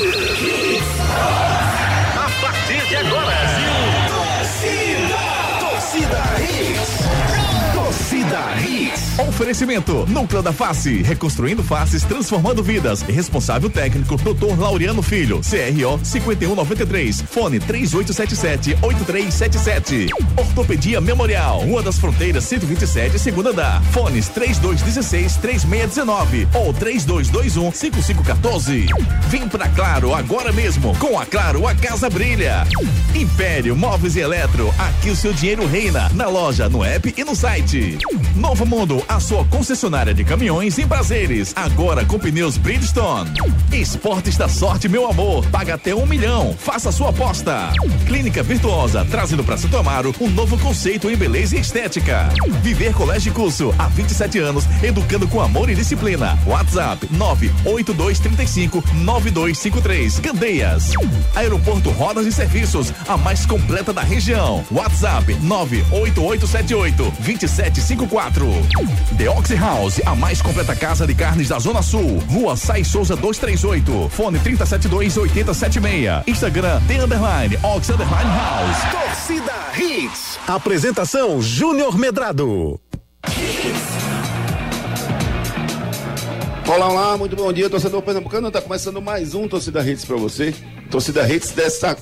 A partir de agora. Oferecimento: Núcleo da Face, reconstruindo faces, transformando vidas. Responsável técnico: Dr. Laureano Filho, CRO 5193, fone 3877-8377. Ortopedia Memorial, Rua das Fronteiras 127, segunda andar. Fones 3216-3619 ou 3221-5514. Vem pra Claro agora mesmo. Com a Claro, a casa brilha. Império Móveis e Eletro, aqui o seu dinheiro reina. Na loja, no app e no site. Novo Mundo, a sua concessionária de caminhões em prazeres. Agora com pneus Bridgestone. Esportes da sorte, meu amor. Paga até um milhão. Faça sua aposta. Clínica Virtuosa, trazendo para Santo Amaro um novo conceito em beleza e estética. Viver Colégio e Curso, há 27 anos, educando com amor e disciplina. WhatsApp 98235 9253. Candeias. Aeroporto Rodas e Serviços, a mais completa da região. WhatsApp 98878 2754. The Oxy House, a mais completa casa de carnes da Zona Sul. Rua Sai Souza 238. Fone 372 8076. Instagram The Underline Ox Underline House. Torcida Hits. Apresentação Júnior Medrado. Olá, olá, muito bom dia, torcedor pernambucano. Tá começando mais um Torcida Hits para você. Torcida Hits desta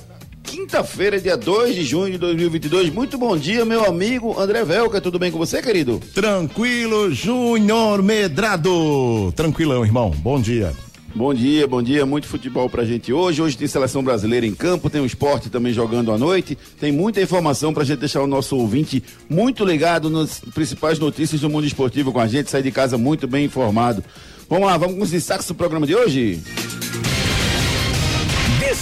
quinta-feira, dia 2 de junho de 2022. Muito bom dia, meu amigo André Velca. Tudo bem com você, querido? Tranquilo, Júnior Medrado. Tranquilão, irmão. Bom dia. Bom dia, bom dia. Muito futebol pra gente hoje. Hoje tem seleção brasileira em campo, tem o esporte também jogando à noite. Tem muita informação pra gente deixar o nosso ouvinte muito ligado nas principais notícias do mundo esportivo com a gente, sair de casa muito bem informado. Vamos lá, vamos com os destaques do programa de hoje?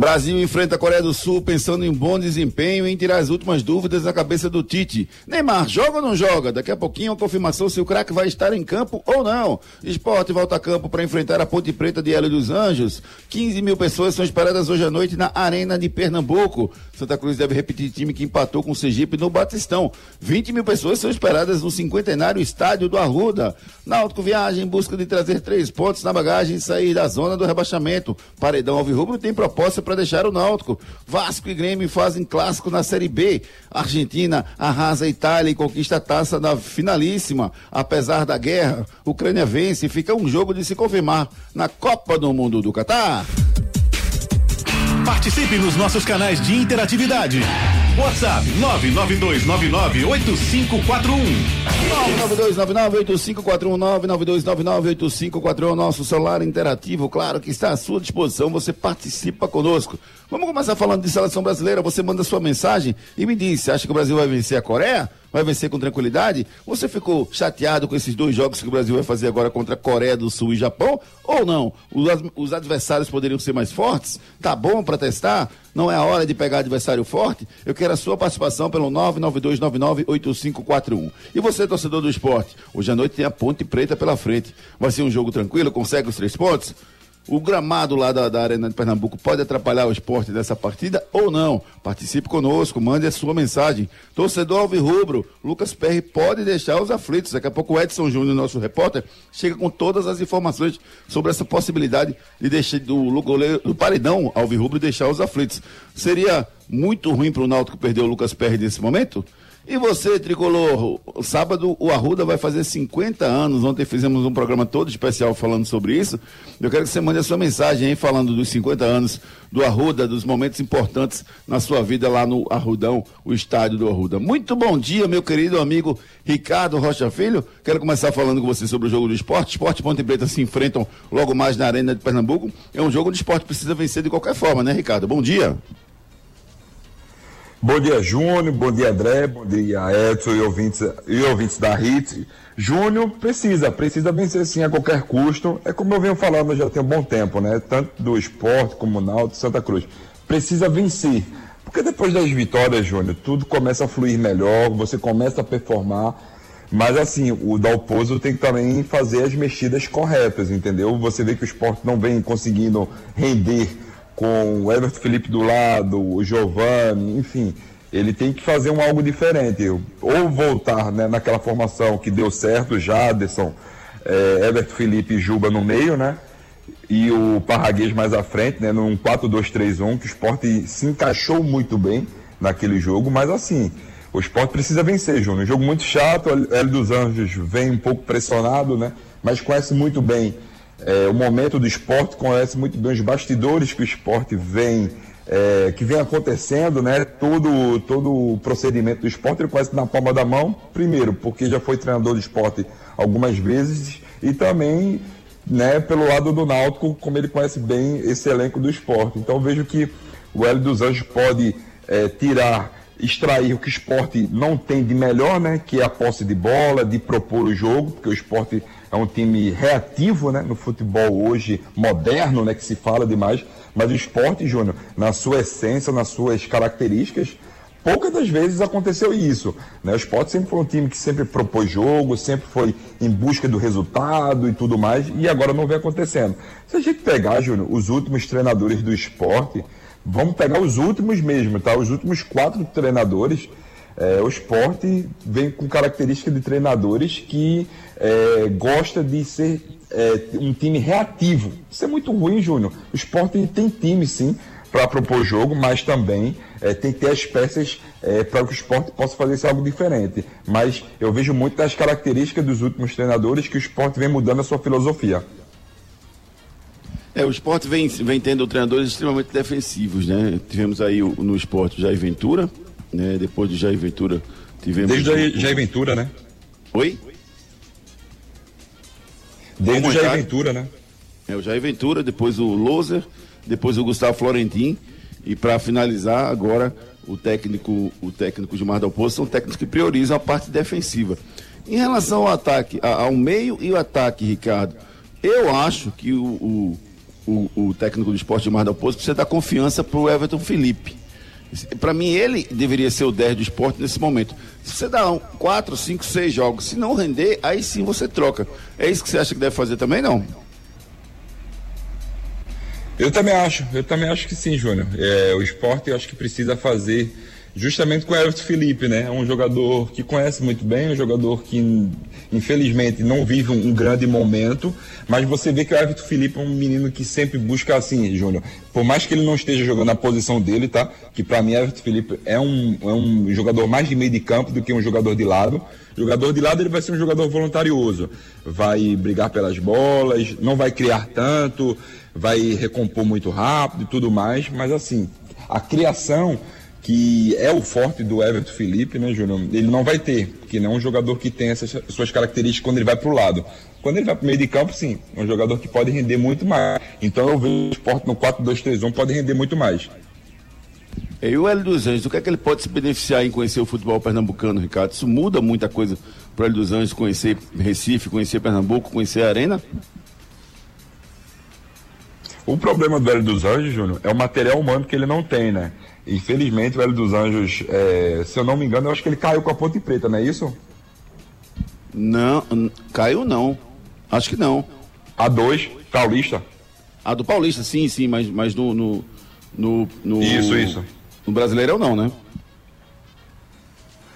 Brasil enfrenta a Coreia do Sul pensando em bom desempenho e em tirar as últimas dúvidas da cabeça do Tite. Neymar, joga ou não joga? Daqui a pouquinho a confirmação se o craque vai estar em campo ou não. Esporte volta a campo para enfrentar a Ponte Preta de Hélio dos Anjos. 15 mil pessoas são esperadas hoje à noite na Arena de Pernambuco. Santa Cruz deve repetir time que empatou com o Sergipe no Batistão. 20 mil pessoas são esperadas no cinquentenário estádio do Arruda. Náutico viaja em busca de trazer três pontos na bagagem e sair da zona do rebaixamento. Paredão Alvirrubro tem proposta para deixar o Náutico. Vasco e Grêmio fazem clássico na Série B. Argentina arrasa a Itália e conquista a taça da finalíssima. Apesar da guerra, Ucrânia vence e fica um jogo de se confirmar na Copa do Mundo do Catar. Participe nos nossos canais de interatividade. WhatsApp 992998541. 992998541 é o nosso celular interativo, claro que está à sua disposição, você participa conosco. Vamos começar falando de seleção brasileira, você manda sua mensagem e me diz, você acha que o Brasil vai vencer a Coreia? Vai vencer com tranquilidade? Você ficou chateado com esses dois jogos que o Brasil vai fazer agora contra Coreia do Sul e Japão? Ou não? Os, os adversários poderiam ser mais fortes? Tá bom para testar? Não é a hora de pegar adversário forte? Eu quero a sua participação pelo 992998541. E você, torcedor do esporte? Hoje à noite tem a Ponte Preta pela frente. Vai ser um jogo tranquilo? Consegue os três pontos? O gramado lá da, da, Arena de Pernambuco pode atrapalhar o esporte dessa partida ou não? Participe conosco, mande a sua mensagem. Torcedor Alvirrubro, Lucas Perry pode deixar os aflitos. Daqui a pouco o Edson Júnior, nosso repórter, chega com todas as informações sobre essa possibilidade de deixar do, goleiro, do paredão Alvirrubro deixar os aflitos. Seria muito ruim para o Náutico perder o Lucas Perry nesse momento? E você, tricolor, sábado o Arruda vai fazer 50 anos. Ontem fizemos um programa todo especial falando sobre isso. Eu quero que você mande a sua mensagem aí falando dos 50 anos do Arruda, dos momentos importantes na sua vida lá no Arrudão, o estádio do Arruda. Muito bom dia, meu querido amigo Ricardo Rocha Filho. Quero começar falando com você sobre o jogo do esporte. Esporte Ponte Preta se enfrentam logo mais na Arena de Pernambuco. É um jogo de esporte precisa vencer de qualquer forma, né, Ricardo? Bom dia. Bom dia, Júnior. Bom dia, André. Bom dia, Edson e ouvintes, e ouvintes da HIT. Júnior precisa, precisa vencer sim a qualquer custo. É como eu venho falando já tem um bom tempo, né? Tanto do esporte como o Náutico Santa Cruz. Precisa vencer. Porque depois das vitórias, Júnior, tudo começa a fluir melhor, você começa a performar. Mas assim, o Dalpozo tem que também fazer as mexidas corretas, entendeu? Você vê que o esporte não vem conseguindo render com o Everton Felipe do lado, o Giovani, enfim. ele tem que fazer um algo diferente. Ou voltar né, naquela formação que deu certo, Jaderson, é, Everton Felipe e Juba no meio, né? E o Parraguês mais à frente, né? Num 4-2-3-1, que o esporte se encaixou muito bem naquele jogo, mas assim, o esporte precisa vencer, Júnior. Um jogo muito chato, o Hélio dos Anjos vem um pouco pressionado, né? Mas conhece muito bem é, o momento do esporte, conhece muito bem os bastidores que o esporte vem é, que vem acontecendo, né? Todo, todo o procedimento do esporte ele conhece na palma da mão, primeiro, porque já foi treinador do esporte algumas vezes, e também né, pelo lado do Náutico, como ele conhece bem esse elenco do esporte. Então vejo que o Hélio dos Anjos pode é, tirar, extrair o que o esporte não tem de melhor, né? Que é a posse de bola, de propor o jogo, porque o esporte é um time reativo né, no futebol hoje moderno, né, que se fala demais, mas o esporte, Júnior, na sua essência, nas suas características, poucas das vezes aconteceu isso. Né? O esporte sempre foi um time que sempre propôs jogo, sempre foi em busca do resultado e tudo mais, e agora não vem acontecendo. Se a gente pegar, Júnior, os últimos treinadores do esporte, vamos pegar os últimos mesmo, tá? Os últimos quatro treinadores é, o esporte vem com característica de treinadores que é, gosta de ser é, um time reativo. Isso é muito ruim, Júnior. O esporte tem time, sim, para propor jogo, mas também é, tem que ter as peças é, para que o esporte possa fazer algo diferente. Mas eu vejo muito das características dos últimos treinadores que o esporte vem mudando a sua filosofia. É, o esporte vem, vem tendo treinadores extremamente defensivos, né? Tivemos aí no esporte Jair Ventura, né? Depois de Jair Ventura tivemos. Desde o Jair Ventura, né? Oi? Desde o Jair Ventura, né? É, o Jair Ventura, depois o Loser, depois o Gustavo Florentin e para finalizar agora o técnico, o técnico de Mar del Poço são técnicos que priorizam a parte defensiva. Em relação ao ataque, ao meio e o ataque, Ricardo, eu acho que o, o, o, o técnico do esporte de Mar del Poço precisa dar confiança para o Everton Felipe. Para mim, ele deveria ser o 10 do esporte nesse momento. Se você dá um, 4, 5, 6 jogos, se não render, aí sim você troca. É isso que você acha que deve fazer também, não? Eu também acho, eu também acho que sim, Júnior. É, o esporte eu acho que precisa fazer justamente com o Everton Felipe, né? É um jogador que conhece muito bem, um jogador que infelizmente não vive um, um, grande momento, mas você vê que o Everton Felipe é um menino que sempre busca assim, Júnior. Por mais que ele não esteja jogando na posição dele, tá? Que para mim Everton Felipe é um, é um jogador mais de meio de campo do que um jogador de lado. Jogador de lado ele vai ser um jogador voluntarioso, vai brigar pelas bolas, não vai criar tanto, vai recompor muito rápido e tudo mais, mas assim, a criação que é o forte do Everton Felipe, né, Júnior? Ele não vai ter, porque não é um jogador que tem essas suas características quando ele vai para o lado. Quando ele vai para o meio de campo, sim, é um jogador que pode render muito mais. Então eu vejo o esporte no 4-2-3-1 pode render muito mais. E o Hélio dos Anjos, o que é que ele pode se beneficiar em conhecer o futebol pernambucano, Ricardo? Isso muda muita coisa para o Hélio dos Anjos conhecer Recife, conhecer Pernambuco, conhecer a Arena? O problema do Hélio dos Anjos, Júnior, é o material humano que ele não tem, né? Infelizmente, o Hélio dos Anjos, é, se eu não me engano, eu acho que ele caiu com a Ponte Preta, não é isso? Não, caiu não. Acho que não. A 2, Paulista. A do Paulista, sim, sim, mas, mas no, no, no, no Isso, isso. No Brasileirão não, né?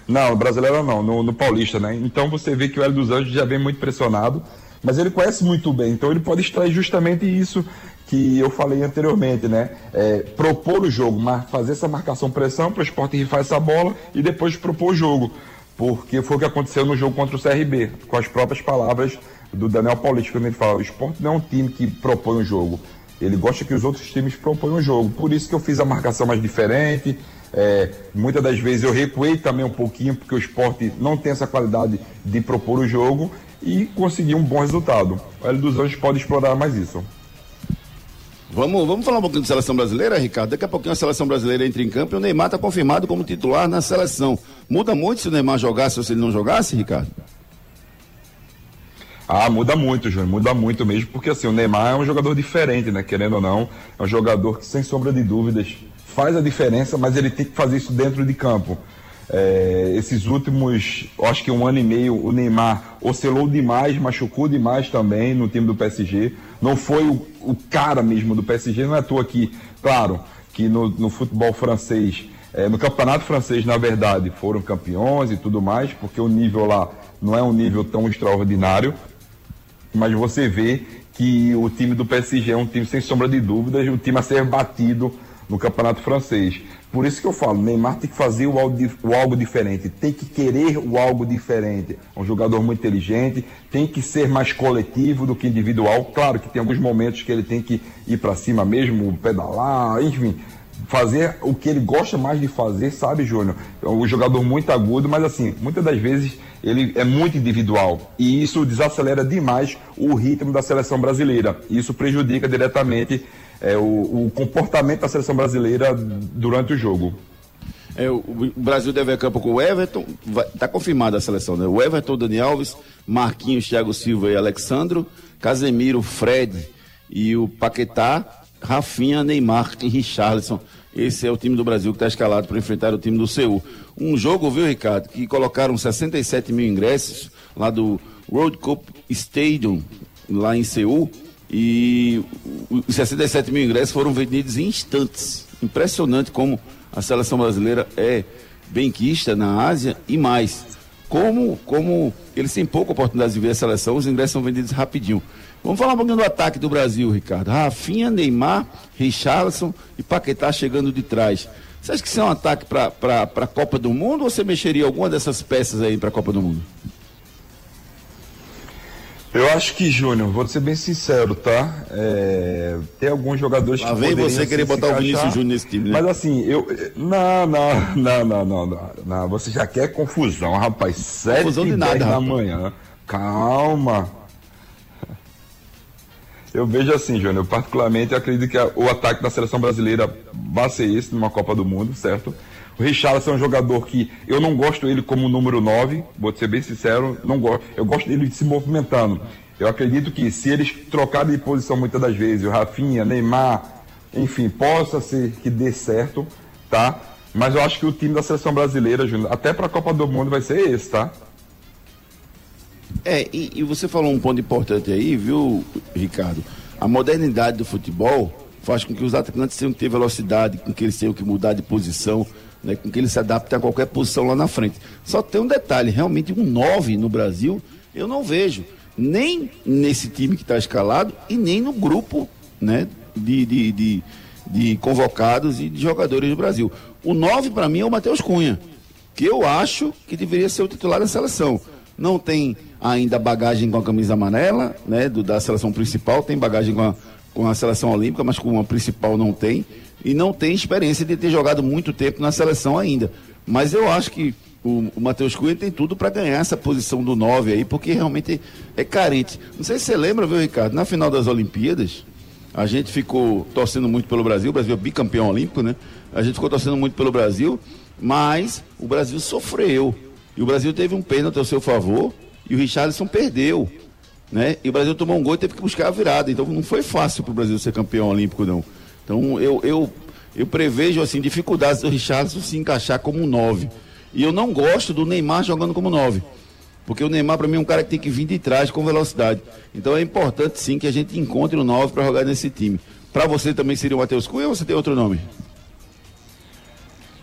Não, no Brasileirão não, no, no Paulista, né? Então você vê que o Hélio dos Anjos já vem muito pressionado, mas ele conhece muito bem, então ele pode extrair justamente isso que eu falei anteriormente, né? É, propor o jogo, fazer essa marcação pressão para o esporte rifar essa bola e depois propor o jogo. Porque foi o que aconteceu no jogo contra o CRB, com as próprias palavras do Daniel Paulista, quando ele fala, o esporte não é um time que propõe o jogo. Ele gosta que os outros times proponham o jogo. Por isso que eu fiz a marcação mais diferente. É, muitas das vezes eu recuei também um pouquinho, porque o esporte não tem essa qualidade de propor o jogo e conseguir um bom resultado. O Hélio dos Anjos pode explorar mais isso. Vamos, vamos falar um pouquinho de seleção brasileira, Ricardo? Daqui a pouquinho a seleção brasileira entra em campo e o Neymar está confirmado como titular na seleção. Muda muito se o Neymar jogasse ou se ele não jogasse, Ricardo? Ah, muda muito, Júnior, muda muito mesmo, porque assim, o Neymar é um jogador diferente, né? Querendo ou não, é um jogador que, sem sombra de dúvidas, faz a diferença, mas ele tem que fazer isso dentro de campo. É, esses últimos, acho que um ano e meio, o Neymar oscilou demais, machucou demais também no time do PSG. Não foi o, o cara mesmo do PSG, não é à toa que, claro, que no, no futebol francês É, no campeonato francês, na verdade, foram campeões e tudo mais, porque o nível lá não é um nível tão extraordinário. Mas você vê que o time do PSG é um time, sem sombra de dúvidas, um time a ser batido no campeonato francês. Por isso que eu falo, Neymar tem que fazer o algo, o algo diferente, tem que querer o algo diferente. É um jogador muito inteligente, tem que ser mais coletivo do que individual. Claro que tem alguns momentos que ele tem que ir para cima mesmo, pedalar, enfim, fazer o que ele gosta mais de fazer, sabe, Júnior? É um jogador muito agudo, mas assim, muitas das vezes ele é muito individual e isso desacelera demais o ritmo da seleção brasileira. Isso prejudica diretamente é, o, o, comportamento da seleção brasileira durante o jogo. É, o, Brasil deve a campo com o Everton, está confirmada a seleção, né? O Everton, Dani Alves, Marquinhos, Thiago Silva e Alexandro, Casemiro, Fred e o Paquetá, Rafinha, Neymar e Richarlison. Esse é o time do Brasil que está escalado para enfrentar o time do Seul. Um jogo, viu, Ricardo, que colocaram 67 mil ingressos lá do World Cup Stadium, lá em Seul, e os 67 mil ingressos foram vendidos em instantes. Impressionante como a seleção brasileira é benquista na Ásia e mais. Como, como eles têm pouca oportunidade de ver a seleção, os ingressos são vendidos rapidinho. Vamos falar um pouquinho do ataque do Brasil, Ricardo. Rafinha, Neymar, Richarlison e Paquetá chegando de trás. Você acha que isso é um ataque para a Copa do Mundo ou você mexeria alguma dessas peças aí para a Copa do Mundo? Eu acho que, Júnior, vou ser bem sincero, tá? É, tem alguns jogadores Lá que vem você querer botar o Vinícius Júnior nesse time, né? Mas assim, eu. Não, não, não, não, não, não, não. Você já quer confusão, rapaz. Sete confusão de nada, da manhã. Calma. Eu vejo assim, Júnior, eu particularmente acredito que o ataque da seleção brasileira vai ser esse numa Copa do Mundo, certo? O Richarlison é um jogador que eu não gosto ele como número 9, vou ser bem sincero, não gosto. Eu gosto dele se movimentando. Eu acredito que se eles trocarem de posição muitas das vezes, o Rafinha, Neymar, enfim, possa ser que dê certo, tá? Mas eu acho que o time da seleção brasileira, Júnior, até para a Copa do Mundo vai ser esse, tá? É, e, e, você falou um ponto importante aí, viu, Ricardo? A modernidade do futebol faz com que os atacantes tenham que ter velocidade, com que eles tenham que mudar de posição, né, com que eles se adaptem a qualquer posição lá na frente. Só tem um detalhe, realmente um 9 no Brasil, eu não vejo. Nem nesse time que está escalado e nem no grupo né, de, de, de, de convocados e de jogadores do Brasil. O 9 para mim é o Matheus Cunha, que eu acho que deveria ser o titular da seleção não tem ainda bagagem com a camisa amarela, né, do, da seleção principal, tem bagagem com a, com a seleção olímpica, mas com a principal não tem, e não tem experiência de ter jogado muito tempo na seleção ainda. Mas eu acho que o, o Matheus Cunha tem tudo para ganhar essa posição do 9 aí, porque realmente é carente. Não sei se você lembra, viu, Ricardo, na final das Olimpíadas, a gente ficou torcendo muito pelo Brasil, o Brasil é bicampeão olímpico, né? A gente ficou torcendo muito pelo Brasil, mas o Brasil sofreu e o Brasil teve um pênalti ao seu favor e o Richarlison perdeu. Né? E o Brasil tomou um gol e teve que buscar a virada. Então não foi fácil para o Brasil ser campeão olímpico, não. Então eu, eu, eu prevejo assim, dificuldades do Richarlison se encaixar como um 9. E eu não gosto do Neymar jogando como 9. Porque o Neymar, para mim, é um cara que tem que vir de trás com velocidade. Então é importante sim que a gente encontre o 9 para jogar nesse time. Para você também seria o Matheus Cunha ou você tem outro nome?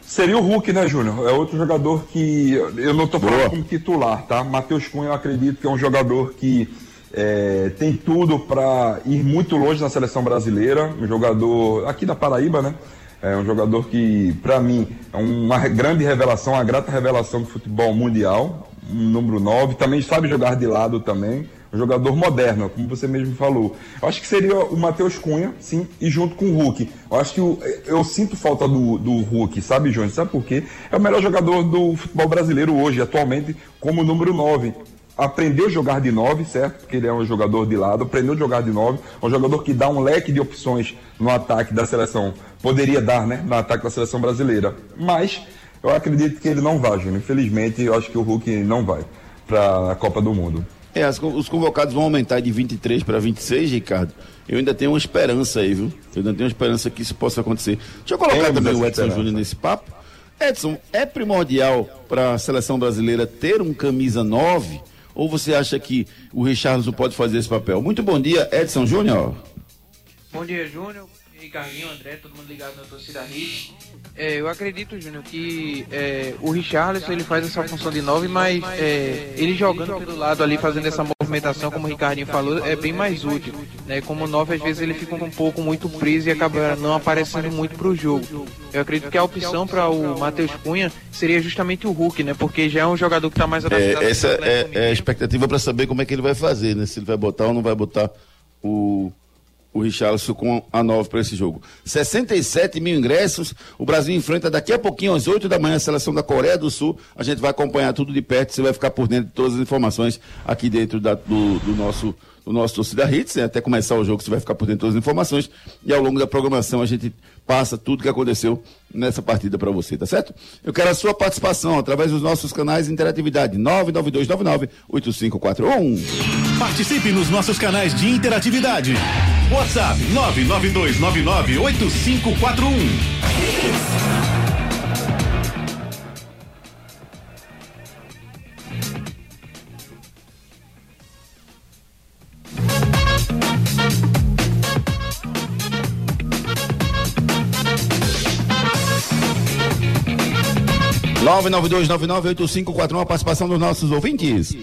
Seria o Hulk, né, Júnior? É outro jogador que eu não estou falando Boa. como titular, tá? Matheus Cunha, eu acredito que é um jogador que é, tem tudo para ir muito longe na seleção brasileira. Um jogador aqui da Paraíba, né? É um jogador que, para mim, é uma grande revelação, uma grata revelação do futebol mundial. Um número 9. Também sabe jogar de lado também um jogador moderno, como você mesmo falou. Eu acho que seria o Matheus Cunha, sim, e junto com o Hulk. Eu acho que eu, eu sinto falta do, do Hulk, sabe, João? Sabe por quê? É o melhor jogador do futebol brasileiro hoje, atualmente, como número 9 aprendeu a jogar de 9, certo? Porque ele é um jogador de lado, aprendeu a jogar de 9, um jogador que dá um leque de opções no ataque da seleção. Poderia dar, né? No ataque da seleção brasileira. Mas eu acredito que ele não vai, Júnior. Infelizmente, eu acho que o Hulk não vai para a Copa do Mundo. É, as, os convocados vão aumentar de 23 para 26, Ricardo. Eu ainda tenho uma esperança aí, viu? Eu ainda tenho uma esperança que isso possa acontecer. Deixa eu colocar também o Edson Júnior nesse papo. Edson, é primordial para a seleção brasileira ter um camisa 9? Ou você acha que o Richardson pode fazer esse papel? Muito bom dia, Edson Júnior. Bom dia, Júnior. Ricardinho, André, todo mundo ligado na torcida Hit. É, eu acredito, Júnior, que é, o Richarlison ele faz essa função de 9, mas é, ele jogando pelo lado ali, fazendo essa movimentação, como o Ricardinho falou, é bem mais útil. Né? Como 9, às vezes ele fica um pouco muito preso e acaba não aparecendo muito pro jogo. Eu acredito que a opção para o Matheus Cunha seria justamente o Hulk, né? Porque já é um jogador que está mais adaptado. É, essa é, é, a expectativa para saber como é que ele vai fazer, né? Se ele vai botar ou não vai botar o o Richarlison com a 9 para esse jogo. 67 mil ingressos. O Brasil enfrenta daqui a pouquinho, às 8 da manhã, a seleção da Coreia do Sul. A gente vai acompanhar tudo de perto. Você vai ficar por dentro de todas as informações aqui dentro da, do, do, nosso. Do nosso torcida Hits, né? até começar o jogo você vai ficar por dentro de todas as informações e ao longo da programação a gente passa tudo que aconteceu nessa partida para você, tá certo? Eu quero a sua participação através dos nossos canais de interatividade 992998541. Participe nos nossos canais de interatividade. WhatsApp 992998541. 992998541, a participação dos nossos ouvintes.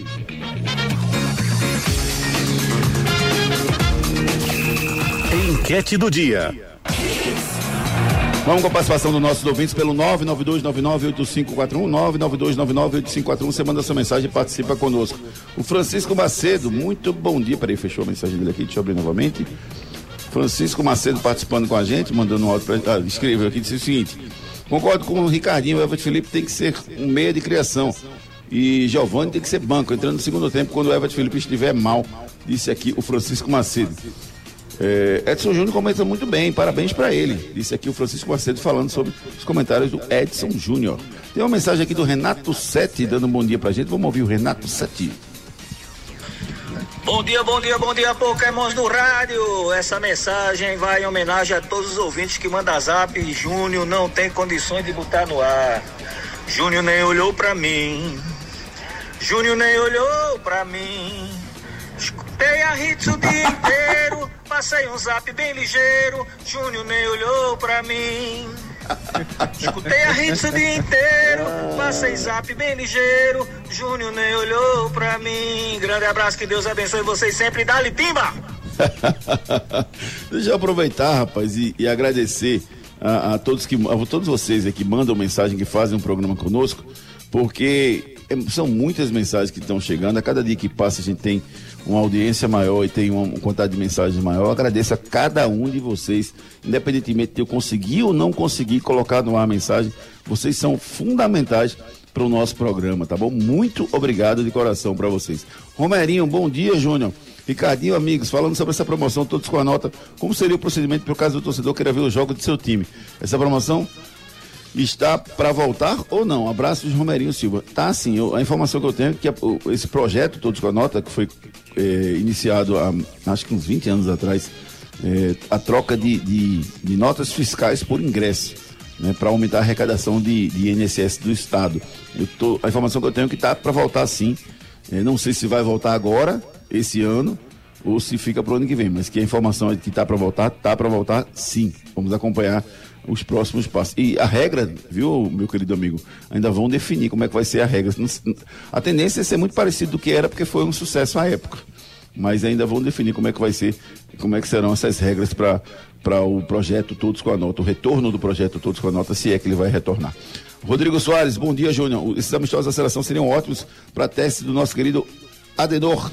Enquete do dia. Vamos com a participação dos nossos ouvintes pelo 992998541, 992998541. Você manda sua mensagem e participa conosco. O Francisco Macedo, muito bom dia. Peraí, fechou a mensagem dele aqui, deixa eu abrir novamente. Francisco Macedo participando com a gente, mandando um áudio para ah, escreveu aqui, disse o seguinte: concordo com o Ricardinho, o Everton Felipe tem que ser um meia de criação. E Giovanni tem que ser banco, entrando no segundo tempo quando o Everton Felipe estiver mal, disse aqui o Francisco Macedo. É, Edson Júnior comenta muito bem, parabéns para ele. Disse aqui o Francisco Macedo falando sobre os comentários do Edson Júnior. Tem uma mensagem aqui do Renato Sete dando um bom dia pra gente. Vamos ouvir o Renato Sete. Bom dia, bom dia, bom dia, Pokémons do Rádio. Essa mensagem vai em homenagem a todos os ouvintes que mandam zap. Júnior não tem condições de botar no ar. Júnior nem olhou pra mim. Júnior nem olhou pra mim. Escutei a hits o dia inteiro. Passei um zap bem ligeiro. Júnior nem olhou pra mim. Escutei a hits o dia inteiro. Passei zap bem ligeiro. Júnior nem olhou pra mim. Grande abraço, que Deus abençoe vocês sempre. Dali, pimba! Deixa eu aproveitar, rapaz, e, e agradecer a, a, todos que a todos vocês que mandam mensagem, que fazem um programa conosco, porque é, são muitas mensagens que estão chegando. A cada dia que passa a gente tem uma audiência maior e tem uma quantidade de mensagens maior. Eu agradeço a cada um de vocês, independentemente de eu conseguir ou não conseguir colocar no ar a mensagem, vocês são fundamentais para o nosso programa, tá bom? Muito obrigado de coração para vocês. Romerinho, bom dia, Júnior. Ricardinho, amigos, falando sobre essa promoção, todos com a nota, como seria o procedimento para o caso do torcedor queira ver o jogo do seu time? Essa promoção está para voltar ou não? Abraços, Romerinho Silva. Tá assim, eu, a informação que eu tenho é que a, esse projeto, Todos com a Nota, que foi é, iniciado há acho que uns 20 anos atrás, é, a troca de, de, de, notas fiscais por ingresso, né, para aumentar a arrecadação de, de INSS do Estado. Tô, a informação que eu tenho é que está para voltar sim. É, não sei se vai voltar agora, esse ano, ou se fica para o ano que vem, mas que a informação é que está para voltar, está para voltar sim. Vamos acompanhar os próximos passos. E a regra, viu, meu querido amigo, ainda vão definir como é que vai ser a regra. A tendência é ser muito parecido do que era, porque foi um sucesso à época. Mas ainda vão definir como é que vai ser, como é que serão essas regras para para o projeto Todos com a Nota, o retorno do projeto Todos com a Nota, se é que ele vai retornar. Rodrigo Soares, bom dia, Júnior. Esses amistosos da seleção seriam ótimos para teste do nosso querido Adenor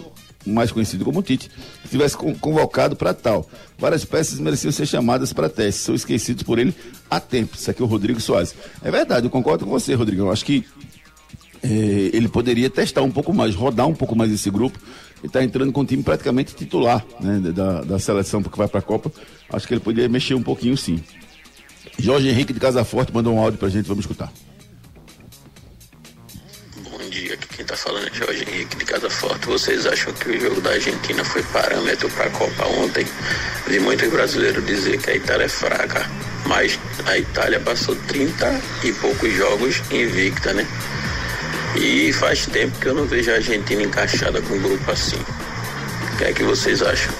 mais conhecido como Tite, tivesse convocado para tal. Várias peças mereciam ser chamadas para teste, são esquecidos por ele há tempo. Isso aqui é o Rodrigo Soares. É verdade, eu concordo com você, Rodrigo. Eu acho que é, ele poderia testar um pouco mais, rodar um pouco mais esse grupo. Ele está entrando com o time praticamente titular né, da, da seleção porque vai para a Copa. Acho que ele poderia mexer um pouquinho sim. Jorge Henrique de Casa Forte mandou um áudio para a gente, vamos escutar dia, aqui quem tá falando é Jorge Henrique de Casa Forte. Vocês acham que o jogo da Argentina foi parâmetro para a Copa ontem? Vi muitos brasileiros dizer que a Itália é fraca, mas a Itália passou 30 e poucos jogos invicta, né? E faz tempo que eu não vejo a Argentina encaixada com um grupo assim. O que é que vocês acham?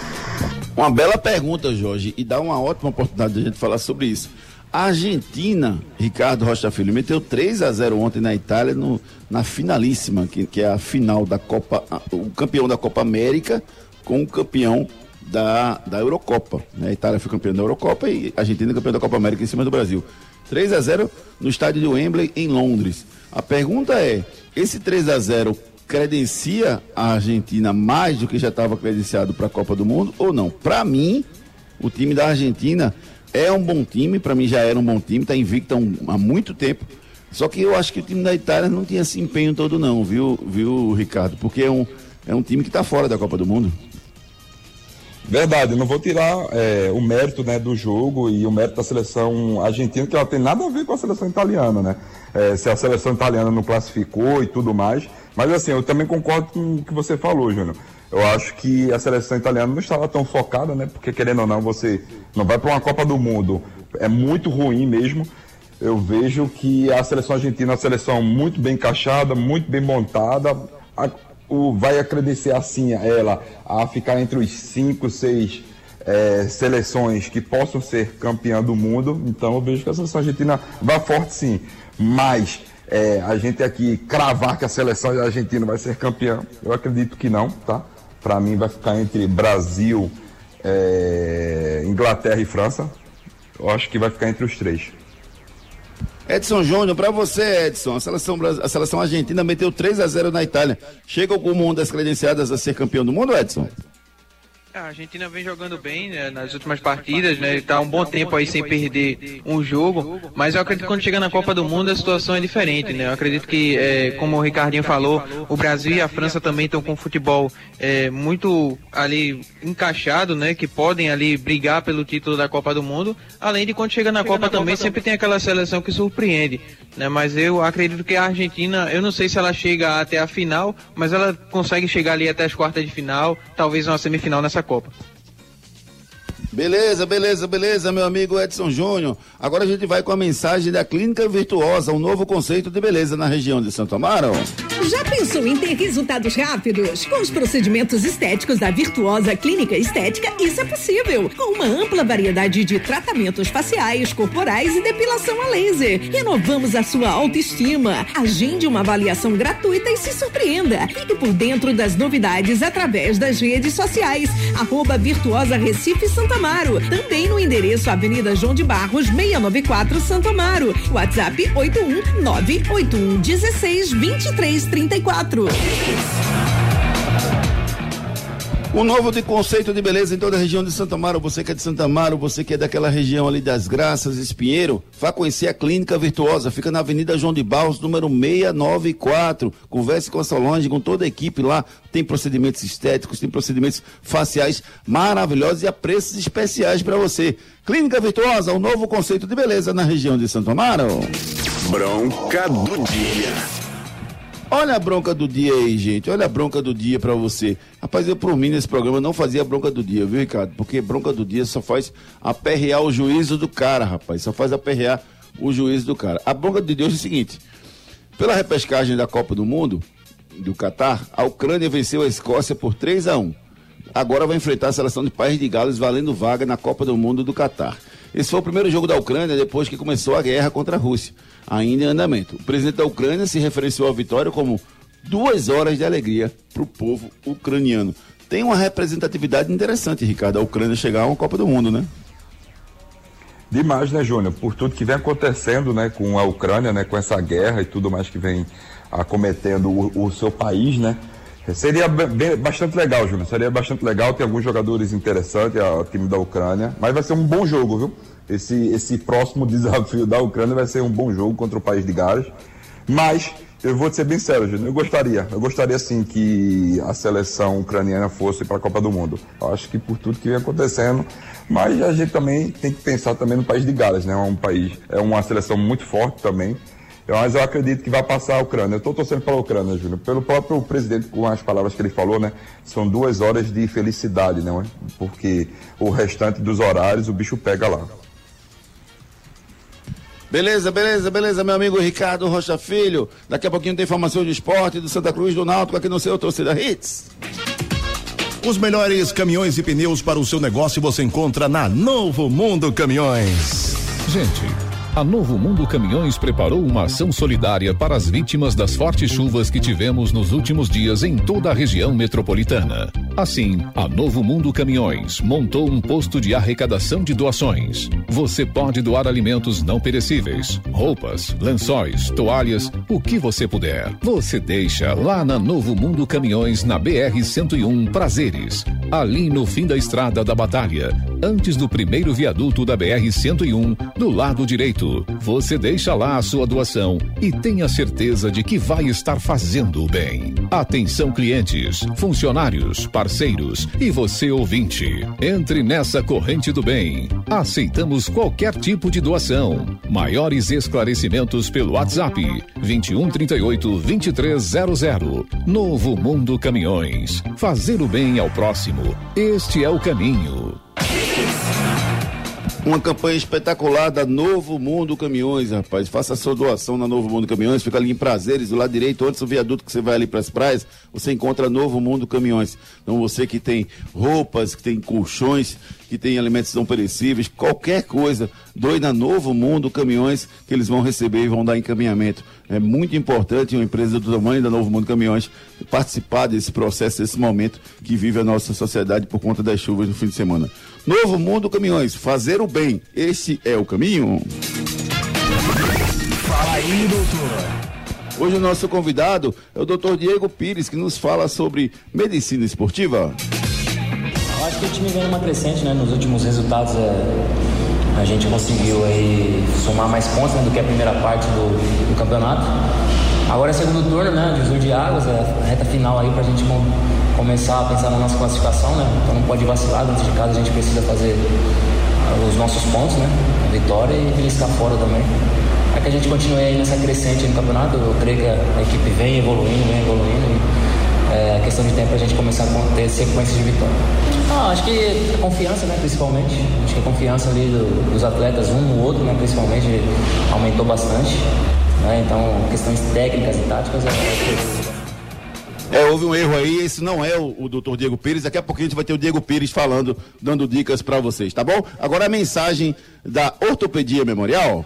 Uma bela pergunta, Jorge, e dá uma ótima oportunidade de a gente falar sobre isso. A Argentina, Ricardo Rocha Filho, meteu 3 a 0 ontem na Itália no, na finalíssima, que, que é a final da Copa, o campeão da Copa América com o campeão da, da Eurocopa. Né? A Itália foi campeã da Eurocopa e a Argentina campeã da Copa América em cima do Brasil. 3 a 0 no estádio de Wembley, em Londres. A pergunta é: esse 3 a 0 credencia a Argentina mais do que já estava credenciado para a Copa do Mundo ou não? Para mim, o time da Argentina é um bom time, para mim já era um bom time, está invicto há, muito tempo. Só que eu acho que o time da Itália não tinha esse empenho todo não, viu, viu Ricardo? Porque é um, é um time que está fora da Copa do Mundo. Verdade, não vou tirar é, o mérito né, do jogo e o mérito da seleção argentina, que ela tem nada a ver com a seleção italiana, né? É, se a seleção italiana não classificou e tudo mais. Mas assim, eu também concordo com o que você falou, Júnior. Eu acho que a seleção italiana não estava tão focada, né? Porque querendo ou não, você não vai para uma Copa do Mundo. É muito ruim mesmo. Eu vejo que a seleção argentina é uma seleção muito bem encaixada, muito bem montada. A, o, vai acreditar assim a ela a ficar entre os cinco, seis é, seleções que possam ser campeã do mundo. Então eu vejo que a seleção argentina vai forte sim. Mas é, a gente aqui cravar que a seleção argentina vai ser campeã, eu acredito que não, tá? Para mim vai ficar entre Brasil, é, Inglaterra e França. Eu acho que vai ficar entre os três. Edson Júnior, para você, Edson, a seleção, a seleção argentina meteu 3 a 0 na Itália. Chega como uma das credenciadas a ser campeão do mundo, Edson? A Argentina vem jogando bem né, nas últimas partidas, né? Está um bom tempo aí sem perder um jogo, mas eu acredito que quando chega na Copa do Mundo a situação é diferente, né? Eu acredito que, é, como o Ricardinho falou, o Brasil e a França também estão com futebol é, muito ali encaixado, né? Que podem ali brigar pelo título da Copa do Mundo, além de quando chega na chega Copa na também Copa sempre tem aquela seleção que surpreende, né? Mas eu acredito que a Argentina, eu não sei se ela chega até a final, mas ela consegue chegar ali até as quartas de final, talvez uma semifinal nessa Copa. Beleza, beleza, beleza, meu amigo Edson Júnior. Agora a gente vai com a mensagem da Clínica Virtuosa, um novo conceito de beleza na região de Santo Amaro. Já pensou em ter resultados rápidos? Com os procedimentos estéticos da Virtuosa Clínica Estética, isso é possível. Com uma ampla variedade de tratamentos faciais, corporais e depilação a laser. Renovamos a sua autoestima. Agende uma avaliação gratuita e se surpreenda. Fique por dentro das novidades através das redes sociais. Arroba Virtuosa Recife Amaro. Também no endereço Avenida João de Barros, 694 Santo Amaro. WhatsApp 81981 16 23 34. Um novo de conceito de beleza em toda a região de Santa Amaro. Você que é de Santa Amaro, você que é daquela região ali das Graças, Espinheiro, vá conhecer a Clínica Virtuosa. Fica na Avenida João de Barros, número 694. Converse com a Solange, com toda a equipe lá. Tem procedimentos estéticos, tem procedimentos faciais maravilhosos e a preços especiais para você. Clínica Virtuosa, um novo conceito de beleza na região de Santo Amaro. Bronca do dia. Olha a bronca do dia aí, gente. Olha a bronca do dia para você. Rapaz, eu por mim nesse programa não fazia bronca do dia, viu, Ricardo? Porque bronca do dia só faz aperrear o juízo do cara, rapaz. Só faz aperrear o juízo do cara. A bronca de Deus é o seguinte: pela repescagem da Copa do Mundo, do Catar, a Ucrânia venceu a Escócia por 3 a 1 Agora vai enfrentar a seleção de País de Gales valendo vaga na Copa do Mundo do Catar. Esse foi o primeiro jogo da Ucrânia depois que começou a guerra contra a Rússia ainda em andamento. O presidente da Ucrânia se referenciou à vitória como duas horas de alegria para o povo ucraniano. Tem uma representatividade interessante, Ricardo, a Ucrânia chegar a uma Copa do Mundo, né? Demais, né, Júnior? Por tudo que vem acontecendo, né, com a Ucrânia, né, com essa guerra e tudo mais que vem acometendo o, o seu país, né? Seria bem, bastante legal, Júnior. Seria bastante legal. Tem alguns jogadores interessantes, o time da Ucrânia. Mas vai ser um bom jogo, viu? Esse, esse próximo desafio da Ucrânia vai ser um bom jogo contra o país de Gales. Mas, eu vou ser bem sério, Júnior, eu gostaria, eu gostaria sim que a seleção ucraniana fosse para a Copa do Mundo. Eu acho que por tudo que vem acontecendo, mas a gente também tem que pensar também no país de Gales, né? É um país, é uma seleção muito forte também. Mas eu acredito que vai passar a Ucrânia. Eu estou torcendo pela Ucrânia, Júnior. Pelo próprio presidente, com as palavras que ele falou, né? São duas horas de felicidade, né? Porque o restante dos horários o bicho pega lá. Beleza, beleza, beleza, meu amigo Ricardo Rocha Filho. Daqui a pouquinho tem informação de esporte do Santa Cruz do Náutico aqui no seu Torcida Hits. Os melhores caminhões e pneus para o seu negócio você encontra na Novo Mundo Caminhões. Gente, a Novo Mundo Caminhões preparou uma ação solidária para as vítimas das fortes chuvas que tivemos nos últimos dias em toda a região metropolitana. Assim, a Novo Mundo Caminhões montou um posto de arrecadação de doações. Você pode doar alimentos não perecíveis, roupas, lençóis, toalhas, o que você puder. Você deixa lá na Novo Mundo Caminhões, na BR 101 Prazeres, ali no fim da estrada da Batalha, antes do primeiro viaduto da BR 101, do lado direito. Você deixa lá a sua doação e tenha certeza de que vai estar fazendo o bem. Atenção clientes, funcionários, parceiros e você ouvinte. Entre nessa corrente do bem. Aceitamos qualquer tipo de doação. Maiores esclarecimentos pelo WhatsApp 2138 2300. Novo Mundo Caminhões. Fazer o bem ao próximo. Este é o caminho. Uma campanha espetacular da Novo Mundo Caminhões, rapaz. Faça a sua doação na Novo Mundo Caminhões. Fica ali em Prazeres, do lado direito, antes do viaduto que você vai ali para as praias, você encontra Novo Mundo Caminhões. Então você que tem roupas, que tem colchões, que tem alimentos não perecíveis, qualquer coisa, doe na Novo Mundo Caminhões que eles vão receber e vão dar encaminhamento. É muito importante uma empresa do tamanho da Novo Mundo Caminhões participar desse processo, desse momento que vive a nossa sociedade por conta das chuvas no fim de semana. Novo Mundo Caminhões, fazer o bem, esse é o caminho. Fala aí, doutor. Hoje o nosso convidado é o Dr. Diego Pires, que nos fala sobre medicina esportiva. Que o time vem numa crescente, né? Nos últimos resultados é, a gente conseguiu aí somar mais pontos né, do que a primeira parte do, do campeonato. Agora é segundo turno, né? Divisor de águas, é a reta final aí pra gente com, começar a pensar na nossa classificação, né? Então não pode vacilar, dentro de casa a gente precisa fazer os nossos pontos, né? A vitória e beliscar fora também. É que a gente continue aí nessa crescente no campeonato, eu creio que a equipe vem evoluindo, vem evoluindo. E, é questão de tempo a gente começar a ter sequência de vitória. Ah, acho que a confiança, né, principalmente. Acho que a confiança ali do, dos atletas, um no outro, né, principalmente, aumentou bastante. Né? Então, questões técnicas e táticas é. É, houve um erro aí, esse não é o, o doutor Diego Pires. Daqui a pouquinho a gente vai ter o Diego Pires falando, dando dicas para vocês, tá bom? Agora a mensagem da Ortopedia Memorial.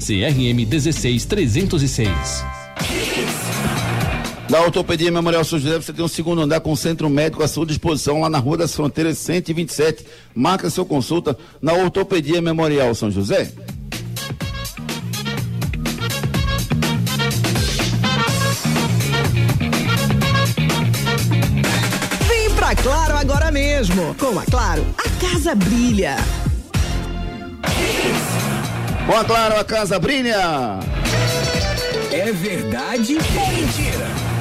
CRM 16306. Na Ortopedia Memorial São José, você tem um segundo andar com centro médico à sua disposição lá na Rua das Fronteiras 127. Marca sua consulta na Ortopedia Memorial São José. Vem pra Claro agora mesmo. Com a Claro, a casa brilha. Com a Claro, a casa brilha. É verdade ou mentira?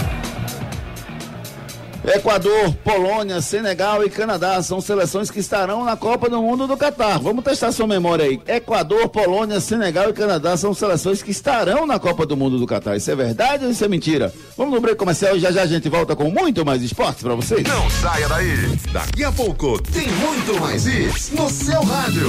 Equador, Polônia, Senegal e Canadá são seleções que estarão na Copa do Mundo do Catar. Vamos testar sua memória aí. Equador, Polônia, Senegal e Canadá são seleções que estarão na Copa do Mundo do Catar. Isso é verdade ou isso é mentira? Vamos no break comercial e já já a gente volta com muito mais esporte para vocês. Não saia daí. Daqui a pouco tem muito mais isso no seu rádio.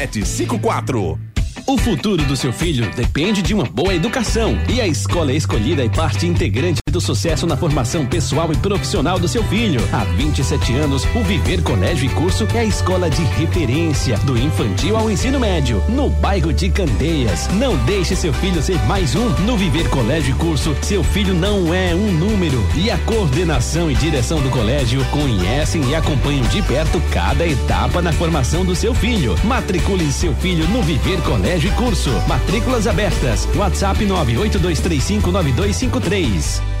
2754 o futuro do seu filho depende de uma boa educação e a escola escolhida é parte integrante do sucesso na formação pessoal e profissional do seu filho. Há 27 anos, o Viver Colégio e Curso é a escola de referência do infantil ao ensino médio, no bairro de Candeias. Não deixe seu filho ser mais um. No Viver Colégio e Curso, seu filho não é um número e a coordenação e direção do colégio conhecem e acompanham de perto cada etapa na formação do seu filho. Matricule seu filho no Viver Colégio e Curso. Matrículas abertas. WhatsApp 982359253.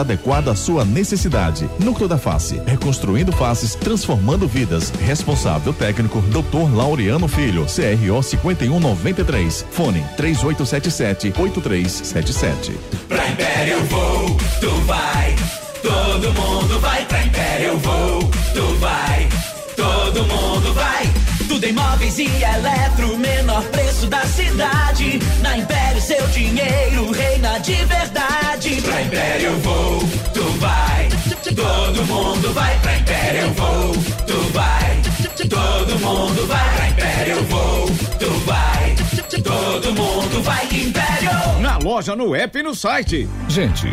adequado à sua necessidade. Núcleo da Face, reconstruindo faces, transformando vidas. Responsável técnico, Dr. Laureano Filho, CRO 5193. Fone 3877 8377. Pra Império eu vou, tu vai. Todo mundo vai pra Império eu vou, tu vai. Todo mundo. Tudo em móveis e eletro, menor preço da cidade. Na Império seu dinheiro reina de verdade. Pra Império eu vou, tu vai. Todo mundo vai pra Império eu vou, tu vai. Todo mundo vai pra Império eu vou, tu vai. Todo mundo vai Império. Na loja, no app e no site. Gente.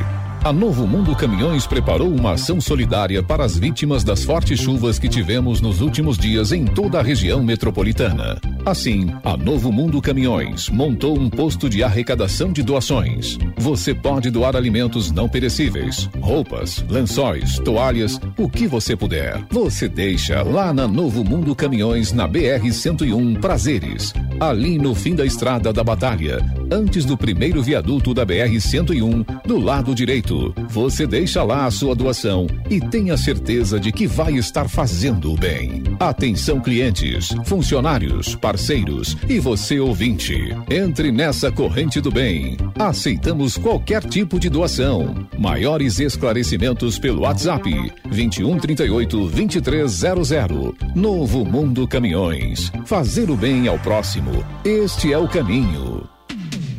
A Novo Mundo Caminhões preparou uma ação solidária para as vítimas das fortes chuvas que tivemos nos últimos dias em toda a região metropolitana. Assim, a Novo Mundo Caminhões montou um posto de arrecadação de doações. Você pode doar alimentos não perecíveis, roupas, lençóis, toalhas, o que você puder. Você deixa lá na Novo Mundo Caminhões, na BR 101 Prazeres, ali no fim da estrada da Batalha, antes do primeiro viaduto da BR 101, do lado direito você deixa lá a sua doação e tenha certeza de que vai estar fazendo o bem. Atenção clientes, funcionários, parceiros e você ouvinte. Entre nessa corrente do bem. Aceitamos qualquer tipo de doação. Maiores esclarecimentos pelo WhatsApp 2138 2300. Novo Mundo Caminhões. Fazer o bem ao próximo. Este é o caminho.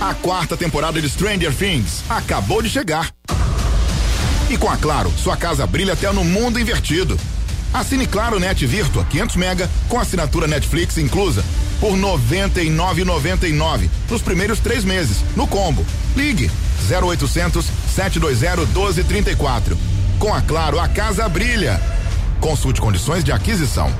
A quarta temporada de Stranger Things acabou de chegar. E com a Claro, sua casa brilha até no mundo invertido. Assine Claro Net Virtua 500 mega com assinatura Netflix inclusa por 99,99 nos primeiros três meses no combo. Ligue 0800 720 1234. Com a Claro, a casa brilha. Consulte condições de aquisição.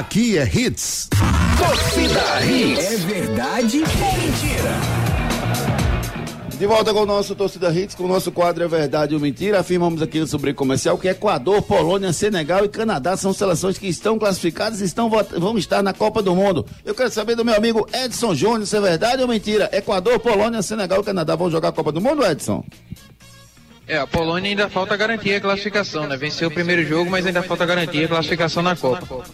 Aqui é Hits. Torcida Hits. É verdade ou mentira? De volta com o nosso Torcida Hits, com o nosso quadro É Verdade ou Mentira. Afirmamos aqui no Sobre Comercial que Equador, Polônia, Senegal e Canadá são seleções que estão classificadas e estão, vão estar na Copa do Mundo. Eu quero saber do meu amigo Edson Júnior se é verdade ou mentira. Equador, Polônia, Senegal e Canadá vão jogar a Copa do Mundo, Edson? É, a Polônia ainda falta garantir a classificação, né? Venceu o primeiro jogo, mas ainda falta garantir a classificação na Copa.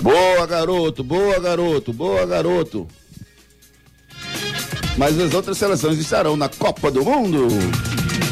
Boa, garoto, boa, garoto, boa, garoto. Mas as outras seleções estarão na Copa do Mundo.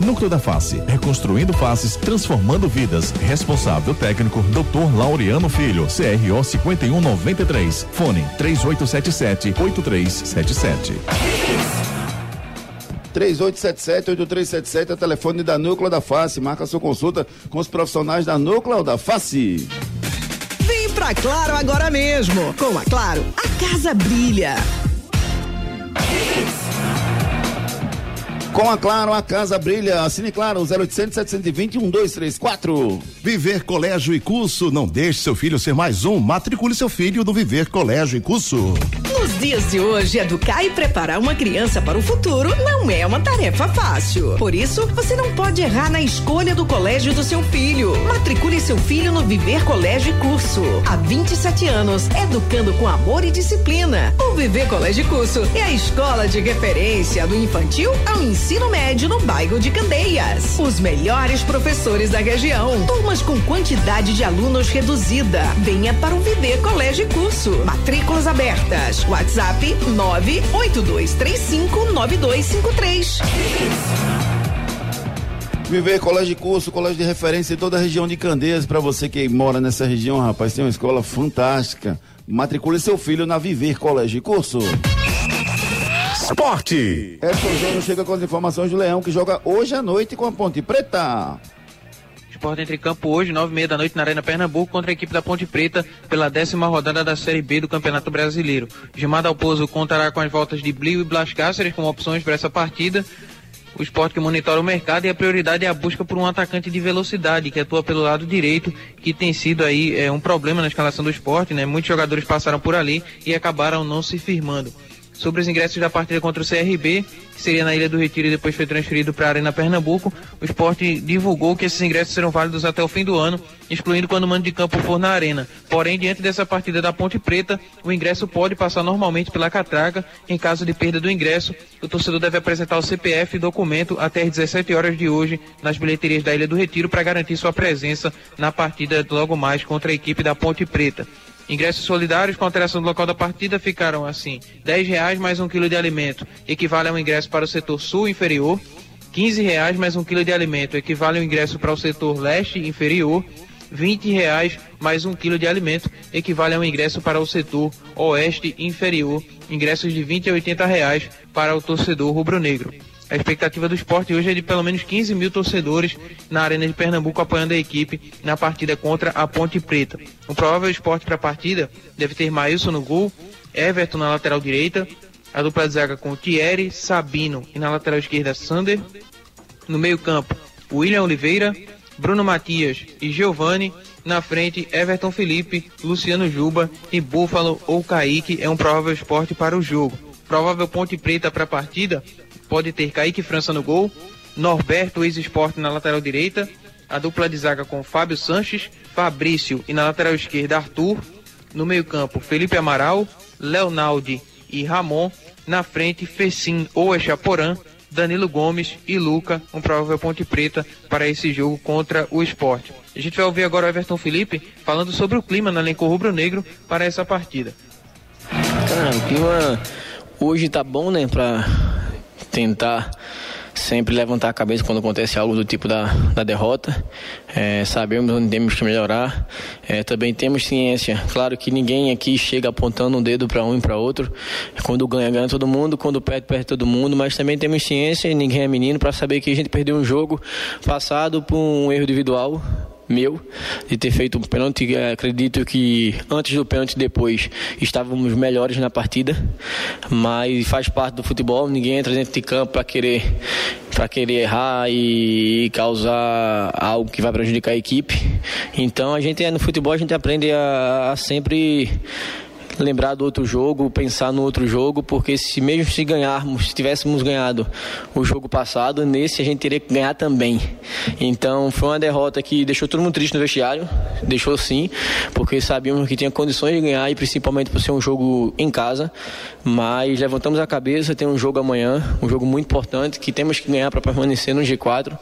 Núcleo da Face, reconstruindo faces, transformando vidas. Responsável técnico, Dr. Laureano Filho, CRO 5193. Fone 3877 8377. 3877-8377 é o telefone da Núcleo da Face. Marca sua consulta com os profissionais da Núcleo da Face. Vem pra Claro agora mesmo. Com a Claro, a casa brilha. Com a Claro, a casa brilha. Assine Claro, 0800 720 1234. Viver Colégio e Curso. Não deixe seu filho ser mais um. Matricule seu filho no Viver Colégio e Curso. Nos dias de hoje, educar e preparar uma criança para o futuro não é uma tarefa fácil. Por isso, você não pode errar na escolha do colégio do seu filho. Matricule seu filho no Viver Colégio e Curso. Há 27 anos, educando com amor e disciplina. O Viver Colégio e Curso é a escola de referência do infantil ao ensino médio no bairro de Candeias. Os melhores professores da região. Turmas com quantidade de alunos reduzida. Venha para o Viver Colégio e Curso. Matrículas abertas. WhatsApp 982359253. Viver Colégio de Curso, colégio de referência em toda a região de Candeias. Para você que mora nessa região, rapaz, tem uma escola fantástica. Matricule seu filho na Viver Colégio de Curso. Esporte. Edson Júnior chega com as informações do Leão, que joga hoje à noite com a Ponte Preta. Esporte entre campo hoje, nove e meia da noite, na Arena Pernambuco, contra a equipe da Ponte Preta, pela décima rodada da Série B do Campeonato Brasileiro. Gilmar Dalpozo contará com as voltas de Blio e Blas Cáceres como opções para essa partida. O esporte que monitora o mercado e a prioridade é a busca por um atacante de velocidade que atua pelo lado direito, que tem sido aí é, um problema na escalação do esporte, né? Muitos jogadores passaram por ali e acabaram não se firmando sobre os ingressos da partida contra o CRB, que seria na Ilha do Retiro e depois foi transferido para a Arena Pernambuco. O esporte divulgou que esses ingressos serão válidos até o fim do ano, excluindo quando o mando de campo for na Arena. Porém, diante dessa partida da Ponte Preta, o ingresso pode passar normalmente pela catraca. Em caso de perda do ingresso, o torcedor deve apresentar o CPF e documento até às 17 horas de hoje nas bilheterias da Ilha do Retiro para garantir sua presença na partida logo mais contra a equipe da Ponte Preta. Ingressos solidários com alteração do local da partida ficaram assim: R$ reais mais um quilo de alimento equivale a um ingresso para o setor sul inferior, R$ reais mais um quilo de alimento equivale a um ingresso para o setor leste inferior, R$ reais mais um quilo de alimento equivale a um ingresso para o setor oeste inferior, ingressos de 20 a 80 reais para o torcedor rubro-negro. A expectativa do esporte hoje é de pelo menos 15 mil torcedores na Arena de Pernambuco apoiando a equipe na partida contra a Ponte Preta. O provável esporte para a partida deve ter Maílson no gol, Everton na lateral direita, a dupla de zaga com Thierry, Sabino e na lateral esquerda Sander. No meio-campo, William Oliveira, Bruno Matias e Giovani. Na frente, Everton Felipe, Luciano Juba e Búfalo ou Kaique é um provável esporte para o jogo. Provável ponte preta para a partida pode ter Kaique França no gol, Norberto ex-esporte na lateral direita, a dupla de zaga com Fábio Sanches, Fabrício e na lateral esquerda Arthur. No meio-campo, Felipe Amaral, Leonaldi e Ramon. Na frente, Fecim ou Echaporã, Danilo Gomes e Luca, um provável ponte preta para esse jogo contra o esporte. A gente vai ouvir agora o Everton Felipe falando sobre o clima no elenco rubro-negro para essa partida. Cara, o clima hoje tá bom, né, para tentar sempre levantar a cabeça quando acontece algo do tipo da, da derrota. É, sabemos onde temos que melhorar. É, também temos ciência. Claro que ninguém aqui chega apontando um dedo para um e para outro. Quando ganha, ganha todo mundo. Quando perde, perde todo mundo. Mas também temos ciência e ninguém é menino para saber que a gente perdeu um jogo passado por um erro individual meu de ter feito um pênalti. Acredito que antes do pênalti depois estávamos melhores na partida, mas faz parte do futebol. Ninguém entra dentro de campo para querer para querer errar e causar algo que vai prejudicar a equipe. Então a gente no futebol a gente aprende a, a sempre lembrar do outro jogo, pensar no outro jogo, porque se mesmo se ganharmos, se tivéssemos ganhado o jogo passado, nesse a gente teria que ganhar também. Então foi uma derrota que deixou todo mundo triste no vestiário, deixou sim, porque sabíamos que tinha condições de ganhar e principalmente por ser um jogo em casa, mas levantamos a cabeça, tem um jogo amanhã, um jogo muito importante que temos que ganhar para permanecer no G4.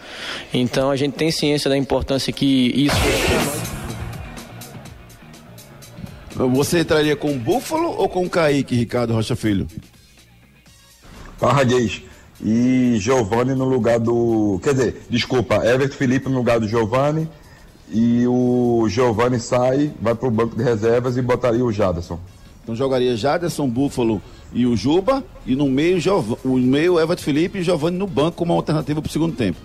Então a gente tem ciência da importância que isso Você entraria com o Búfalo ou com o Kaique, Ricardo Rocha Filho? Parraguês. E Giovanni no lugar do. Quer dizer, desculpa, Everton Felipe no lugar do Giovanni. E o Giovanni sai, vai para o banco de reservas e botaria o Jaderson. Então jogaria Jaderson, Búfalo e o Juba. E no meio, Giov... o meio Everton Felipe e Giovanni no banco como alternativa para o segundo tempo.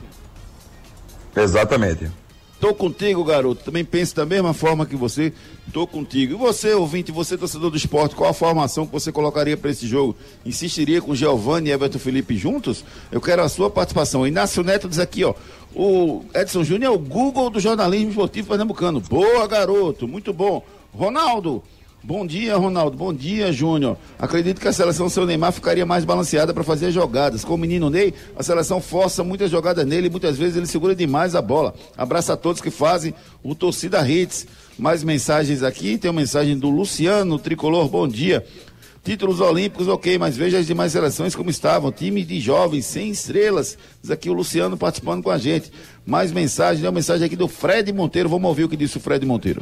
Exatamente. Tô contigo, garoto. Também penso da mesma forma que você. Tô contigo. E você, ouvinte, você, torcedor do esporte, qual a formação que você colocaria para esse jogo? Insistiria com Giovanni e Everton Felipe juntos? Eu quero a sua participação. Inácio Neto diz aqui, ó. O Edson Júnior é o Google do jornalismo esportivo pernambucano. Boa, garoto. Muito bom. Ronaldo. Bom dia, Ronaldo. Bom dia, Júnior. Acredito que a seleção seu Neymar ficaria mais balanceada para fazer jogadas. Com o menino Ney, a seleção força muitas jogadas nele e muitas vezes ele segura demais a bola. Abraço a todos que fazem o Torcida Hits. Mais mensagens aqui. Tem uma mensagem do Luciano Tricolor. Bom dia. Títulos olímpicos, ok, mas veja as demais seleções como estavam. Time de jovens, sem estrelas. Diz aqui o Luciano participando com a gente. Mais mensagem, tem uma mensagem aqui do Fred Monteiro. Vamos ouvir o que disse o Fred Monteiro.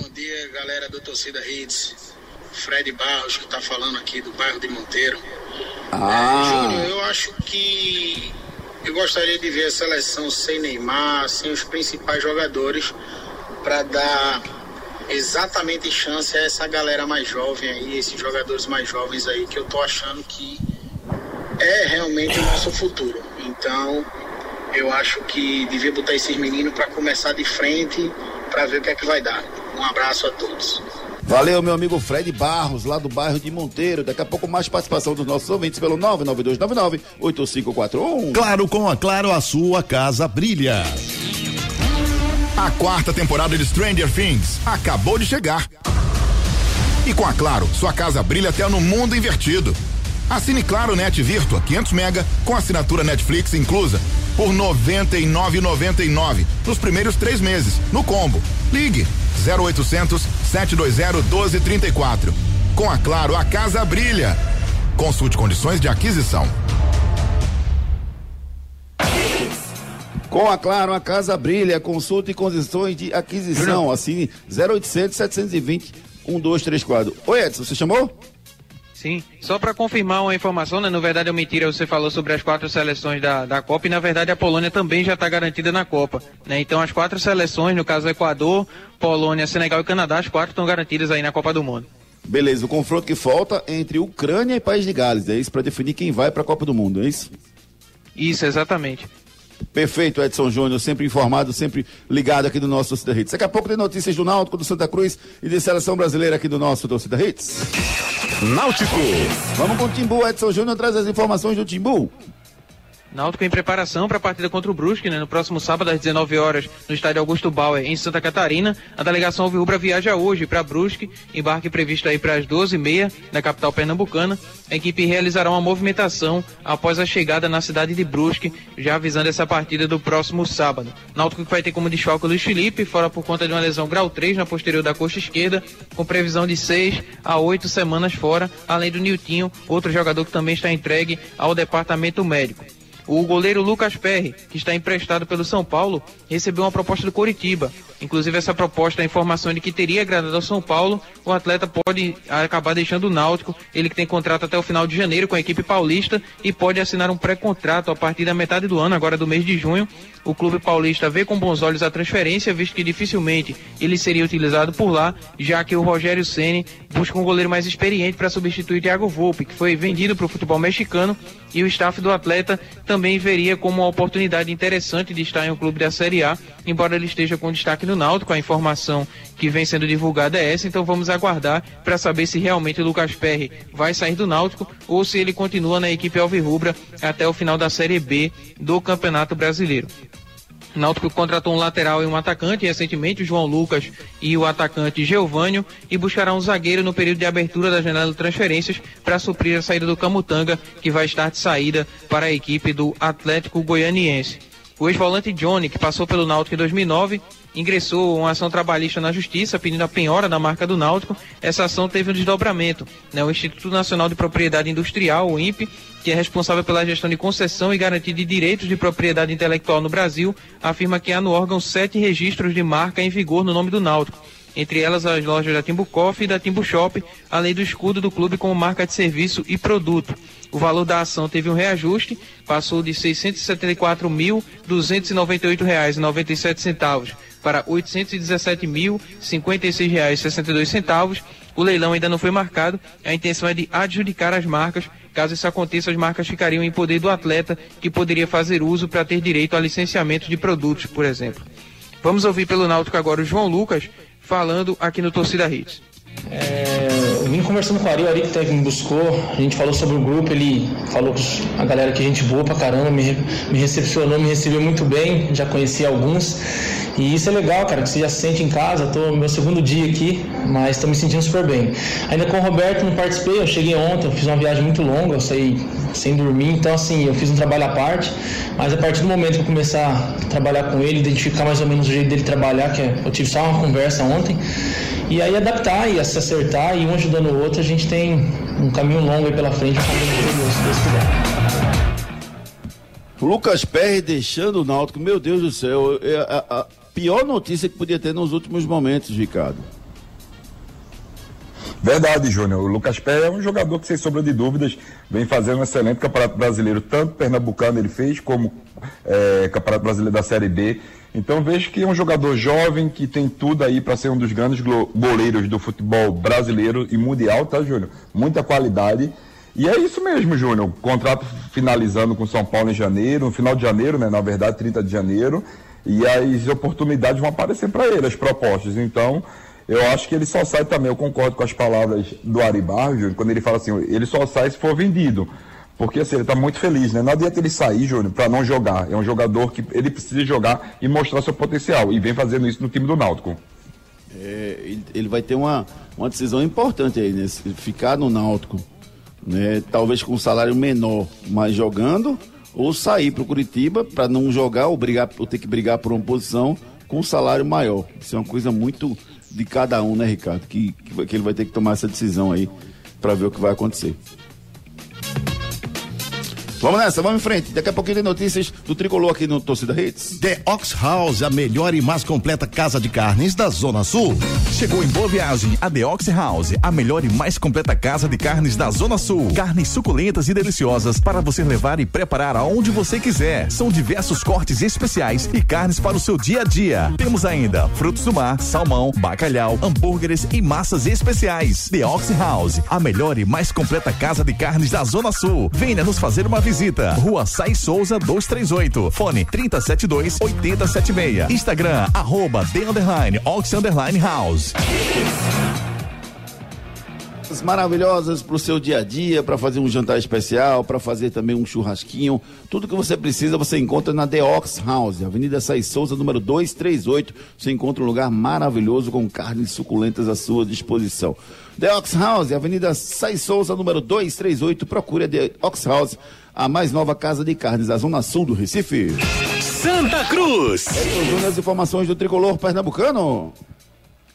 Bom dia, galera do Torcida Hits. Fred Barros, que está falando aqui do bairro de Monteiro. Ah. É, Júnior, eu acho que eu gostaria de ver a seleção sem Neymar, sem os principais jogadores, para dar exatamente chance a essa galera mais jovem aí, esses jogadores mais jovens aí, que eu tô achando que é realmente o nosso futuro. Então, eu acho que devia botar esses meninos para começar de frente, para ver o que é que vai dar. Um abraço a todos. Valeu, meu amigo Fred Barros, lá do bairro de Monteiro. Daqui a pouco mais participação dos nossos ouvintes pelo 99299-8541. Claro, com a Claro, a sua casa brilha. A quarta temporada de Stranger Things acabou de chegar. E com a Claro, sua casa brilha até no mundo invertido. Assine Claro Net Virtua 500 mega com assinatura Netflix inclusa por 99,99 nos primeiros três meses no combo. Ligue 0800 720 1234. Com a Claro, a casa brilha. Consulte condições de aquisição. Com a Claro, a casa brilha. Consulte condições de aquisição. Assine 0800 720 1234. Oi, Edson, você chamou? Sim, só para confirmar uma informação, né? Na verdade é mentira, você falou sobre as quatro seleções da, da Copa e na verdade a Polônia também já está garantida na Copa, né? Então as quatro seleções, no caso Equador, Polônia, Senegal e Canadá, as quatro estão garantidas aí na Copa do Mundo. Beleza, o confronto que falta é entre Ucrânia e País de Gales, é isso? Para definir quem vai para a Copa do Mundo, é isso? Isso, exatamente. Perfeito, Edson Júnior, sempre informado, sempre ligado aqui do nosso Torcida Hits. Daqui a pouco tem notícias do Náutico, do Santa Cruz e de seleção brasileira aqui do nosso Torcida Hits. Náutico. Vamos com o Timbu, Edson Júnior traz as informações do Timbu. Náutico em preparação para a partida contra o Brusque, né, no próximo sábado às 19 horas, no estádio Augusto Bauer, em Santa Catarina. A delegação Alvirrubra viaja hoje para Brusque, embarque previsto aí para as 12h30 na capital pernambucana. A equipe realizará uma movimentação após a chegada na cidade de Brusque, já avisando essa partida do próximo sábado. Náutico vai ter como desfalque o Luiz Felipe, fora por conta de uma lesão grau 3 na posterior da coxa esquerda, com previsão de 6 a 8 semanas fora, além do Niltinho, outro jogador que também está entregue ao departamento médico. O goleiro Lucas Perry, que está emprestado pelo São Paulo, recebeu uma proposta do Coritiba. Inclusive, essa proposta, a informação de que teria agradado ao São Paulo, o atleta pode acabar deixando o Náutico. Ele que tem contrato até o final de janeiro com a equipe paulista e pode assinar um pré-contrato a partir da metade do ano, agora do mês de junho. O clube paulista vê com bons olhos a transferência, visto que dificilmente ele seria utilizado por lá, já que o Rogério Ceni busca um goleiro mais experiente para substituir Thiago Volpe, que foi vendido para o futebol mexicano, e o staff do atleta também veria como uma oportunidade interessante de estar em um clube da Série A, embora ele esteja com destaque no Náutico, a informação que vem sendo divulgada é essa, então vamos aguardar para saber se realmente o Lucas Perry vai sair do Náutico ou se ele continua na equipe Alvirrubra até o final da Série B do Campeonato Brasileiro. Náutico contratou um lateral e um atacante recentemente, o João Lucas e o atacante Geovânio, e buscará um zagueiro no período de abertura da janela de transferências para suprir a saída do Camutanga, que vai estar de saída para a equipe do Atlético Goianiense. O ex-volante Johnny, que passou pelo Náutico em 2009, ingressou uma ação trabalhista na Justiça pedindo a penhora da marca do Náutico. Essa ação teve um desdobramento. Né? O Instituto Nacional de Propriedade Industrial, o INPE, que é responsável pela gestão de concessão e garantia de direitos de propriedade intelectual no Brasil, afirma que há no órgão sete registros de marca em vigor no nome do Náutico. Entre elas as lojas da Timbu Coffee e da Timbu Shop, além do escudo do clube como marca de serviço e produto. O valor da ação teve um reajuste, passou de R$ 674.298,97 para R$ 817.056,62. O leilão ainda não foi marcado. A intenção é de adjudicar as marcas. Caso isso aconteça, as marcas ficariam em poder do atleta, que poderia fazer uso para ter direito a licenciamento de produtos, por exemplo. Vamos ouvir pelo Náutico agora o João Lucas falando aqui no Torcida Hits. É, eu vim conversando com o Ari, o Ari que teve, me buscou, a gente falou sobre o grupo, ele falou a galera que gente boa pra caramba, me, me recepcionou, me recebeu muito bem, já conheci alguns. E isso é legal, cara, que você já se sente em casa, tô meu segundo dia aqui, mas tô me sentindo super bem. Ainda com o Roberto não participei, eu cheguei ontem, eu fiz uma viagem muito longa, eu saí sem dormir, então assim, eu fiz um trabalho à parte, mas a partir do momento que eu começar a trabalhar com ele, identificar mais ou menos o jeito dele trabalhar, que é, eu tive só uma conversa ontem, e aí adaptar e se acertar e um ajudando o outro, a gente tem um caminho longo aí pela frente, um caminho se Deus quiser. Lucas Perry deixando o Náutico, meu Deus do céu, a pior notícia que podia ter nos últimos momentos, Ricardo. Verdade, Júnior. O Lucas Pé é um jogador que, sem sombra de dúvidas, vem fazendo um excelente campeonato brasileiro, tanto pernambucano ele fez, como é, campeonato brasileiro da Série B. Então vejo que é um jogador jovem que tem tudo aí para ser um dos grandes goleiros do futebol brasileiro e mundial, tá, Júnior? Muita qualidade. E é isso mesmo, Júnior. Contrato finalizando com São Paulo em janeiro, no final de janeiro, né? Na verdade, 30 de janeiro. E as oportunidades vão aparecer para ele, as propostas. Então, eu acho que ele só sai também, eu concordo com as palavras do Ari quando ele fala assim, ele só sai se for vendido. Porque assim, ele está muito feliz, né? Não adianta ele sair, Júnior, para não jogar. É um jogador que ele precisa jogar e mostrar seu potencial. E vem fazendo isso no time do Náutico. É, ele vai ter uma, uma decisão importante aí, né? Ficar no Náutico, né? Talvez com um salário menor, mas jogando, ou sair para o Curitiba para não jogar ou, brigar, ou ter que brigar por uma posição com um salário maior. Isso é uma coisa muito de cada um, né, Ricardo? Que, que, que ele vai ter que tomar essa decisão aí para ver o que vai acontecer. Vamos nessa, vamos em frente. Daqui a pouquinho tem notícias do tricolor aqui no Torcida Hits. The Ox House, a melhor e mais completa casa de carnes da Zona Sul. Chegou em boa viagem a The Ox House, a melhor e mais completa casa de carnes da Zona Sul. Carnes suculentas e deliciosas para você levar e preparar aonde você quiser. São diversos cortes especiais e carnes para o seu dia a dia. Temos ainda frutos do mar, salmão, bacalhau, hambúrgueres e massas especiais. The Ox House, a melhor e mais completa casa de carnes da Zona Sul. Venha nos fazer uma visita. Rua Sai Souza 238. Fone 372 8076. Instagram, arroba The Underline Ox Underline House. Maravilhosas para o seu dia a dia, para fazer um jantar especial, para fazer também um churrasquinho. Tudo que você precisa você encontra na The Ox House, Avenida Sai Souza, número 238. Você encontra um lugar maravilhoso com carnes suculentas à sua disposição. The Ox House, Avenida Sai Souza, número 238. Procure a The Ox House, a mais nova casa de carnes da Zona Sul do Recife. Santa Cruz. Essas as informações do tricolor pernambucano.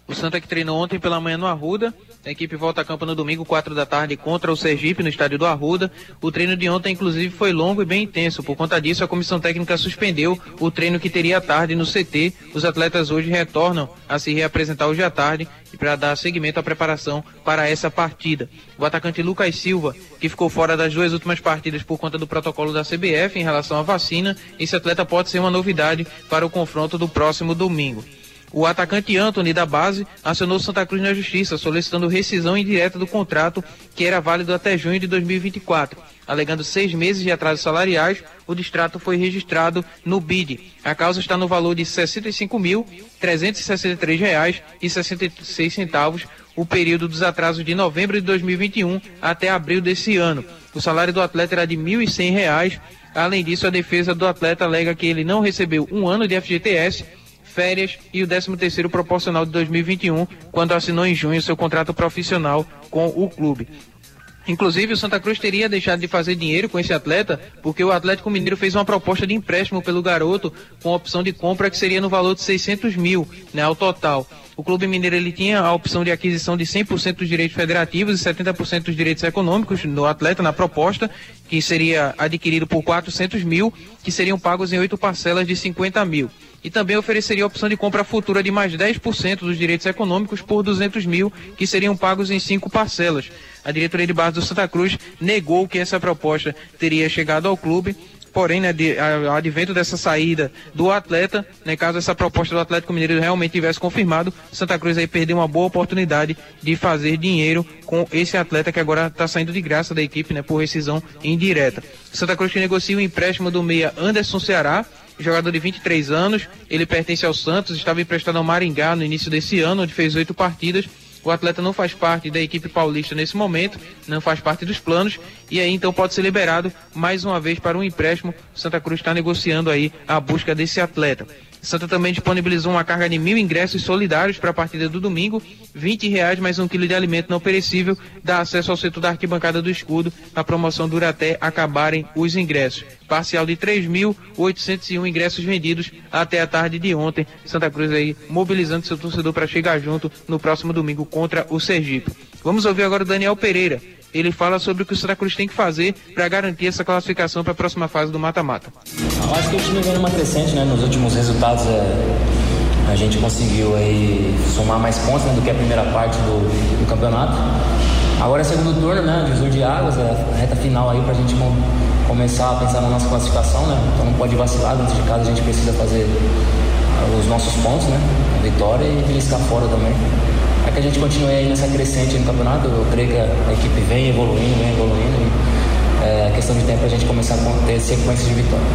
O Santa que treinou ontem pela manhã no Arruda. A equipe volta a campo no domingo, 4 da tarde, contra o Sergipe, no estádio do Arruda. O treino de ontem, inclusive, foi longo e bem intenso. Por conta disso, a comissão técnica suspendeu o treino que teria à tarde no CT. Os atletas hoje retornam a se reapresentar hoje à tarde e para dar seguimento à preparação para essa partida. O atacante Lucas Silva, que ficou fora das duas últimas partidas por conta do protocolo da CBF em relação à vacina, esse atleta pode ser uma novidade para o confronto do próximo domingo. O atacante Anthony da base acionou Santa Cruz na justiça, solicitando rescisão indireta do contrato que era válido até junho de 2024. Alegando seis meses de atrasos salariais, o distrato foi registrado no BID. A causa está no valor de R$ 65.363,66 o período dos atrasos de novembro de 2021 até abril desse ano. O salário do atleta era de R$ 1.100. Além disso, a defesa do atleta alega que ele não recebeu um ano de FGTS férias e o 13º proporcional de 2021, quando assinou em junho seu contrato profissional com o clube. Inclusive, o Santa Cruz teria deixado de fazer dinheiro com esse atleta, porque o Atlético Mineiro fez uma proposta de empréstimo pelo garoto, com opção de compra que seria no valor de 600 mil, né, ao total. O Clube Mineiro ele tinha a opção de aquisição de 100% dos direitos federativos e 70% dos direitos econômicos do atleta na proposta, que seria adquirido por 400 mil, que seriam pagos em oito parcelas de 50 mil e também ofereceria a opção de compra futura de mais 10% dos direitos econômicos por 200 mil, que seriam pagos em cinco parcelas. A diretoria de base do Santa Cruz negou que essa proposta teria chegado ao clube. Porém, né, de, a, advento dessa saída do atleta, né, caso essa proposta do Atlético Mineiro realmente tivesse confirmado, Santa Cruz aí perdeu uma boa oportunidade de fazer dinheiro com esse atleta que agora está saindo de graça da equipe, né, por rescisão indireta. Santa Cruz que negocia o empréstimo do meia Anderson Ceará, jogador de 23 anos, ele pertence ao Santos, estava emprestado ao Maringá no início desse ano, onde fez oito partidas. O atleta não faz parte da equipe paulista nesse momento, não faz parte dos planos, e aí então pode ser liberado mais uma vez para um empréstimo. Santa Cruz está negociando aí a busca desse atleta. Santa também disponibilizou uma carga de mil ingressos solidários para a partida do domingo, 20 reais mais um quilo de alimento não perecível, dá acesso ao setor da arquibancada do escudo. A promoção dura até acabarem os ingressos. Parcial de 3.801 ingressos vendidos até a tarde de ontem. Santa Cruz aí mobilizando seu torcedor para chegar junto no próximo domingo contra o Sergipe. Vamos ouvir agora o Daniel Pereira. Ele fala sobre o que o Cruz tem que fazer para garantir essa classificação para a próxima fase do mata-mata. Eu acho que o time vem numa crescente, né? Nos últimos resultados é, a gente conseguiu aí somar mais pontos né, do que a primeira parte do, do campeonato. Agora é segundo turno, né? Divisor de águas, é a reta final aí a gente começar a pensar na nossa classificação, né? Então não pode vacilar, dentro de casa a gente precisa fazer os nossos pontos, né? A vitória e beliscar fora também é que a gente continue aí nessa crescente no campeonato. Eu creio que a, equipe vem evoluindo, vem evoluindo. E, é questão de tempo a gente começar a ter sequências de vitória.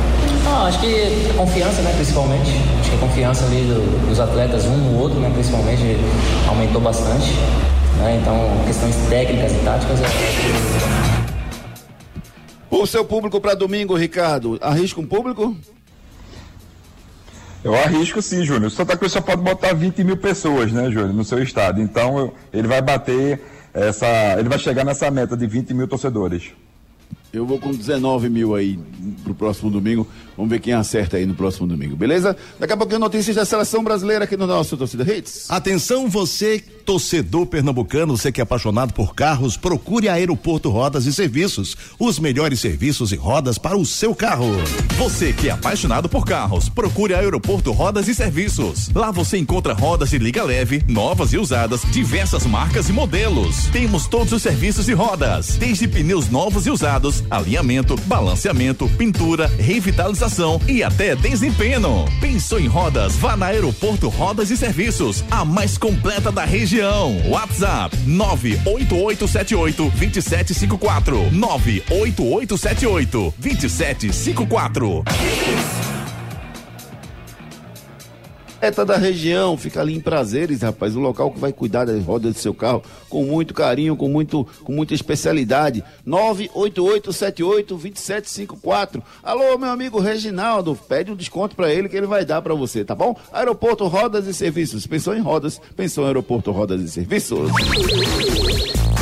Ah, acho que a confiança, né, principalmente. Acho que a confiança ali do, dos atletas, um no outro, né, principalmente, aumentou bastante. Né? Então, questões técnicas e táticas. É... O seu público para domingo, Ricardo, arrisca um público? Eu arrisco sim, Júnior. O Santa Cruz só pode botar 20 mil pessoas, né, Júnior, no seu estado. Então ele vai bater essa. Ele vai chegar nessa meta de 20 mil torcedores. Eu vou com 19 mil aí pro próximo domingo. Vamos ver quem acerta aí no próximo domingo, beleza? Daqui a pouquinho notícias da seleção brasileira aqui no nosso Torcida Hits. Atenção você, torcedor pernambucano, você que é apaixonado por carros, procure Aeroporto Rodas e Serviços. Os melhores serviços e rodas para o seu carro. Você que é apaixonado por carros, procure Aeroporto Rodas e Serviços. Lá você encontra rodas de liga leve, novas e usadas, diversas marcas e modelos. Temos todos os serviços e rodas, desde pneus novos e usados, alinhamento, balanceamento, pintura, revitalização e até desempenho. Pensou em rodas? Vá na Aeroporto Rodas e Serviços, a mais completa da região. WhatsApp 98878 2754 98878 2754. Eta da região, fica ali em Prazeres, rapaz, o local que vai cuidar das rodas do seu carro com muito carinho, com muito com muita especialidade. 988782754. Alô, meu amigo Reginaldo, pede um desconto para ele que ele vai dar para você, tá bom? Aeroporto Rodas e Serviços. Pensou em rodas, pensou em Aeroporto Rodas e Serviços.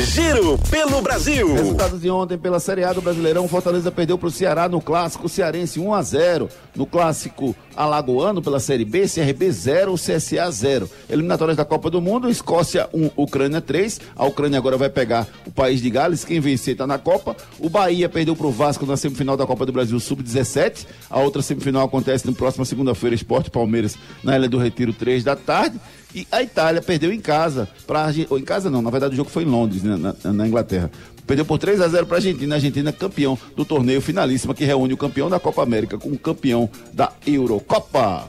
Giro pelo Brasil. Resultados de ontem pela Série A do Brasileirão, Fortaleza perdeu para o Ceará no clássico cearense 1 a 0. No clássico alagoano pela Série B, CRB 0, CSA 0. Eliminatórias da Copa do Mundo, Escócia 1, Ucrânia 3. A Ucrânia agora vai pegar o país de Gales, quem vencer está na Copa. O Bahia perdeu para o Vasco na semifinal da Copa do Brasil Sub-17. A outra semifinal acontece na próxima segunda-feira, Esporte Palmeiras na Ilha do Retiro 3 da tarde. E a Itália perdeu em casa para ou em casa não, na verdade o jogo foi em Londres, né, na, na, Inglaterra. Perdeu por 3 a 0 para a Argentina. A Argentina campeão do torneio finalíssima que reúne o campeão da Copa América com o campeão da Eurocopa.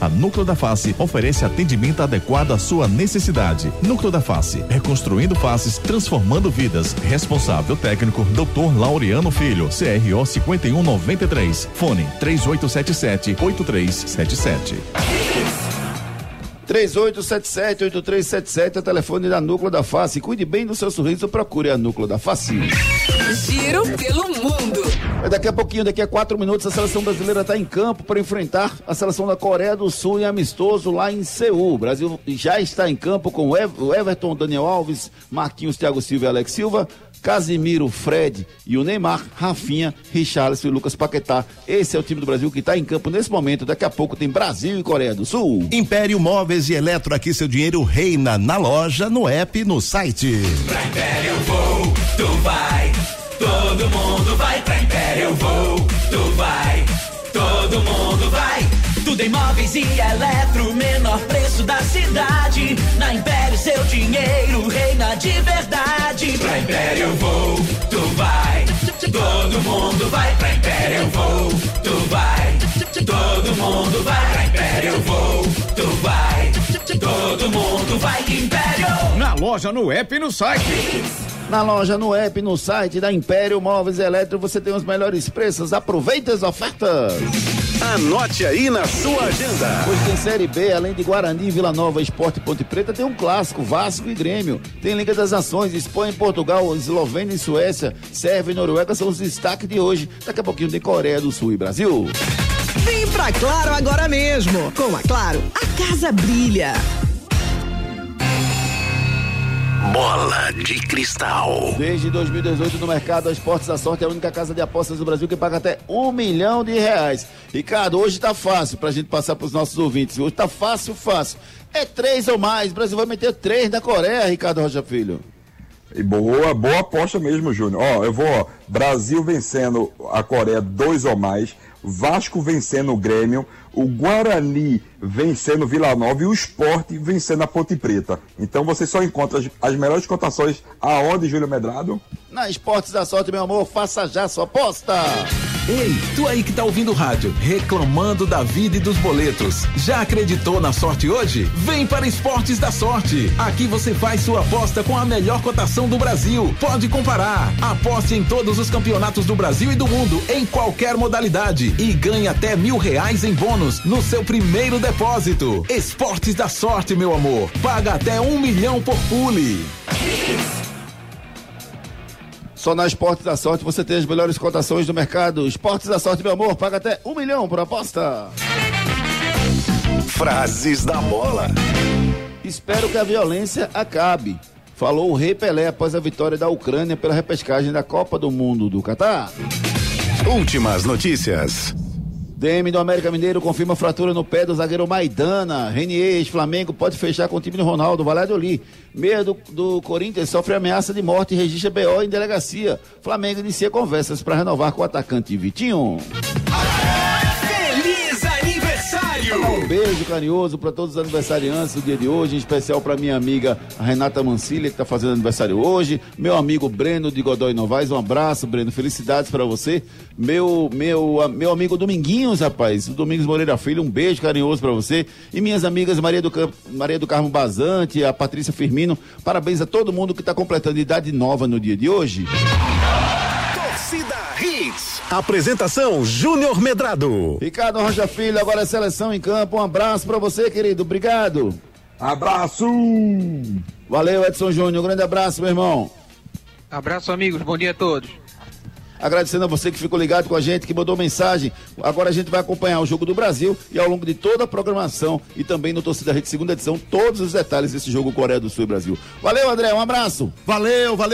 A Núcleo da Face oferece atendimento adequado à sua necessidade. Núcleo da Face, reconstruindo faces, transformando vidas. Responsável técnico, Dr. Laureano Filho, CRO 5193. Fone 3877 8377. 3877-8377 é o telefone da Núcleo da Face. Cuide bem do seu sorriso, procure a Núcleo da Face. Giro pelo mundo. Daqui a pouquinho, daqui a quatro minutos, a seleção brasileira está em campo para enfrentar a seleção da Coreia do Sul em amistoso lá em Seul. O Brasil já está em campo com o Everton, Daniel Alves, Marquinhos, Thiago Silva e Alex Silva. Casimiro, Fred e o Neymar, Rafinha, Richarlison e Lucas Paquetá. Esse é o time do Brasil que está em campo nesse momento. Daqui a pouco tem Brasil e Coreia do Sul. Império Móveis e Eletro, aqui seu dinheiro reina na loja, no app no site. Pra Império vou, tu vai. Todo mundo vai pra Império eu vou, tu vai. Todo mundo vai. Tudo em móveis e eletro, menor preço da cidade. Na Império seu dinheiro reina de verdade. Pra Império eu vou, tu vai. Todo mundo vai pra Império eu vou, tu vai. Todo mundo vai pra Império eu vou, tu vai. Todo mundo vai Império. Na loja, no app e no site. Na loja, no app, no site da Império Móveis e Eletro, você tem os melhores preços. Aproveita as ofertas. Anote aí na sua agenda. Hoje tem Série B, além de Guarani, Vila Nova, Esporte e Ponte Preta, tem um clássico, Vasco e Grêmio. Tem Liga das Nações, Espanha e Portugal, Eslovênia e Suécia, Sérvia e Noruega são os destaques de hoje. Daqui a pouquinho tem Coreia do Sul e Brasil. Vem pra Claro agora mesmo. Com a Claro, a casa brilha. Bola de cristal. Desde 2018 no mercado, a Esportes da Sorte é a única casa de apostas do Brasil que paga até um milhão de reais. Ricardo, hoje tá fácil pra gente passar pros nossos ouvintes. Hoje tá fácil, fácil. É três ou mais. O Brasil vai meter três da Coreia, Ricardo Rocha Filho. E boa, boa aposta mesmo, Júnior. Ó, eu vou, ó, Brasil vencendo a Coreia dois ou mais, Vasco vencendo o Grêmio, o Guarani vencendo o Vila Nova e o Esporte vencendo a Ponte Preta. Então você só encontra as, as melhores cotações aonde, Júlio Medrado? Na Esportes da Sorte, meu amor, faça já sua aposta. Ei, tu aí que tá ouvindo o rádio, reclamando da vida e dos boletos. Já acreditou na sorte hoje? Vem para Esportes da Sorte. Aqui você faz sua aposta com a melhor cotação do Brasil. Pode comparar. Aposte em todos os campeonatos do Brasil e do mundo, em qualquer modalidade. E ganhe até mil reais em bônus no seu primeiro depósito. Esportes da Sorte, meu amor. Paga até um milhão por pule. Só na Esportes da Sorte você tem as melhores cotações do mercado. Esportes da Sorte, meu amor, paga até um milhão por aposta. Frases da bola. Espero que a violência acabe. Falou o Rei Pelé após a vitória da Ucrânia pela repescagem da Copa do Mundo do Catar. Últimas notícias. DM do América Mineiro confirma fratura no pé do zagueiro Maidana. Renier, ex-Flamengo, pode fechar com o time do Ronaldo. Valladolid, meia do, do Corinthians, sofre ameaça de morte e registra BO em delegacia. Flamengo inicia conversas para renovar com o atacante Vitinho. Beijo carinhoso para todos os aniversariantes do dia de hoje, em especial para minha amiga Renata Mancilha, que está fazendo aniversário hoje, meu amigo Breno de Godoy Novaes, um abraço, Breno, felicidades para você, meu, meu, meu amigo Dominguinhos, rapaz, o Domingos Moreira Filho, um beijo carinhoso para você, e minhas amigas Maria do, Maria do Carmo Bazante, a Patrícia Firmino, parabéns a todo mundo que está completando idade nova no dia de hoje. Apresentação Júnior Medrado. Ricardo Rocha Filho, agora é seleção em campo. Um abraço pra você, querido. Obrigado. Abraço! Valeu, Edson Júnior. Um grande abraço, meu irmão. Abraço, amigos. Bom dia a todos. Agradecendo a você que ficou ligado com a gente, que mandou mensagem. Agora a gente vai acompanhar o Jogo do Brasil e ao longo de toda a programação e também no Torcida Rede segunda edição, todos os detalhes desse jogo Coreia do Sul e Brasil. Valeu, André. Um abraço. Valeu, valeu.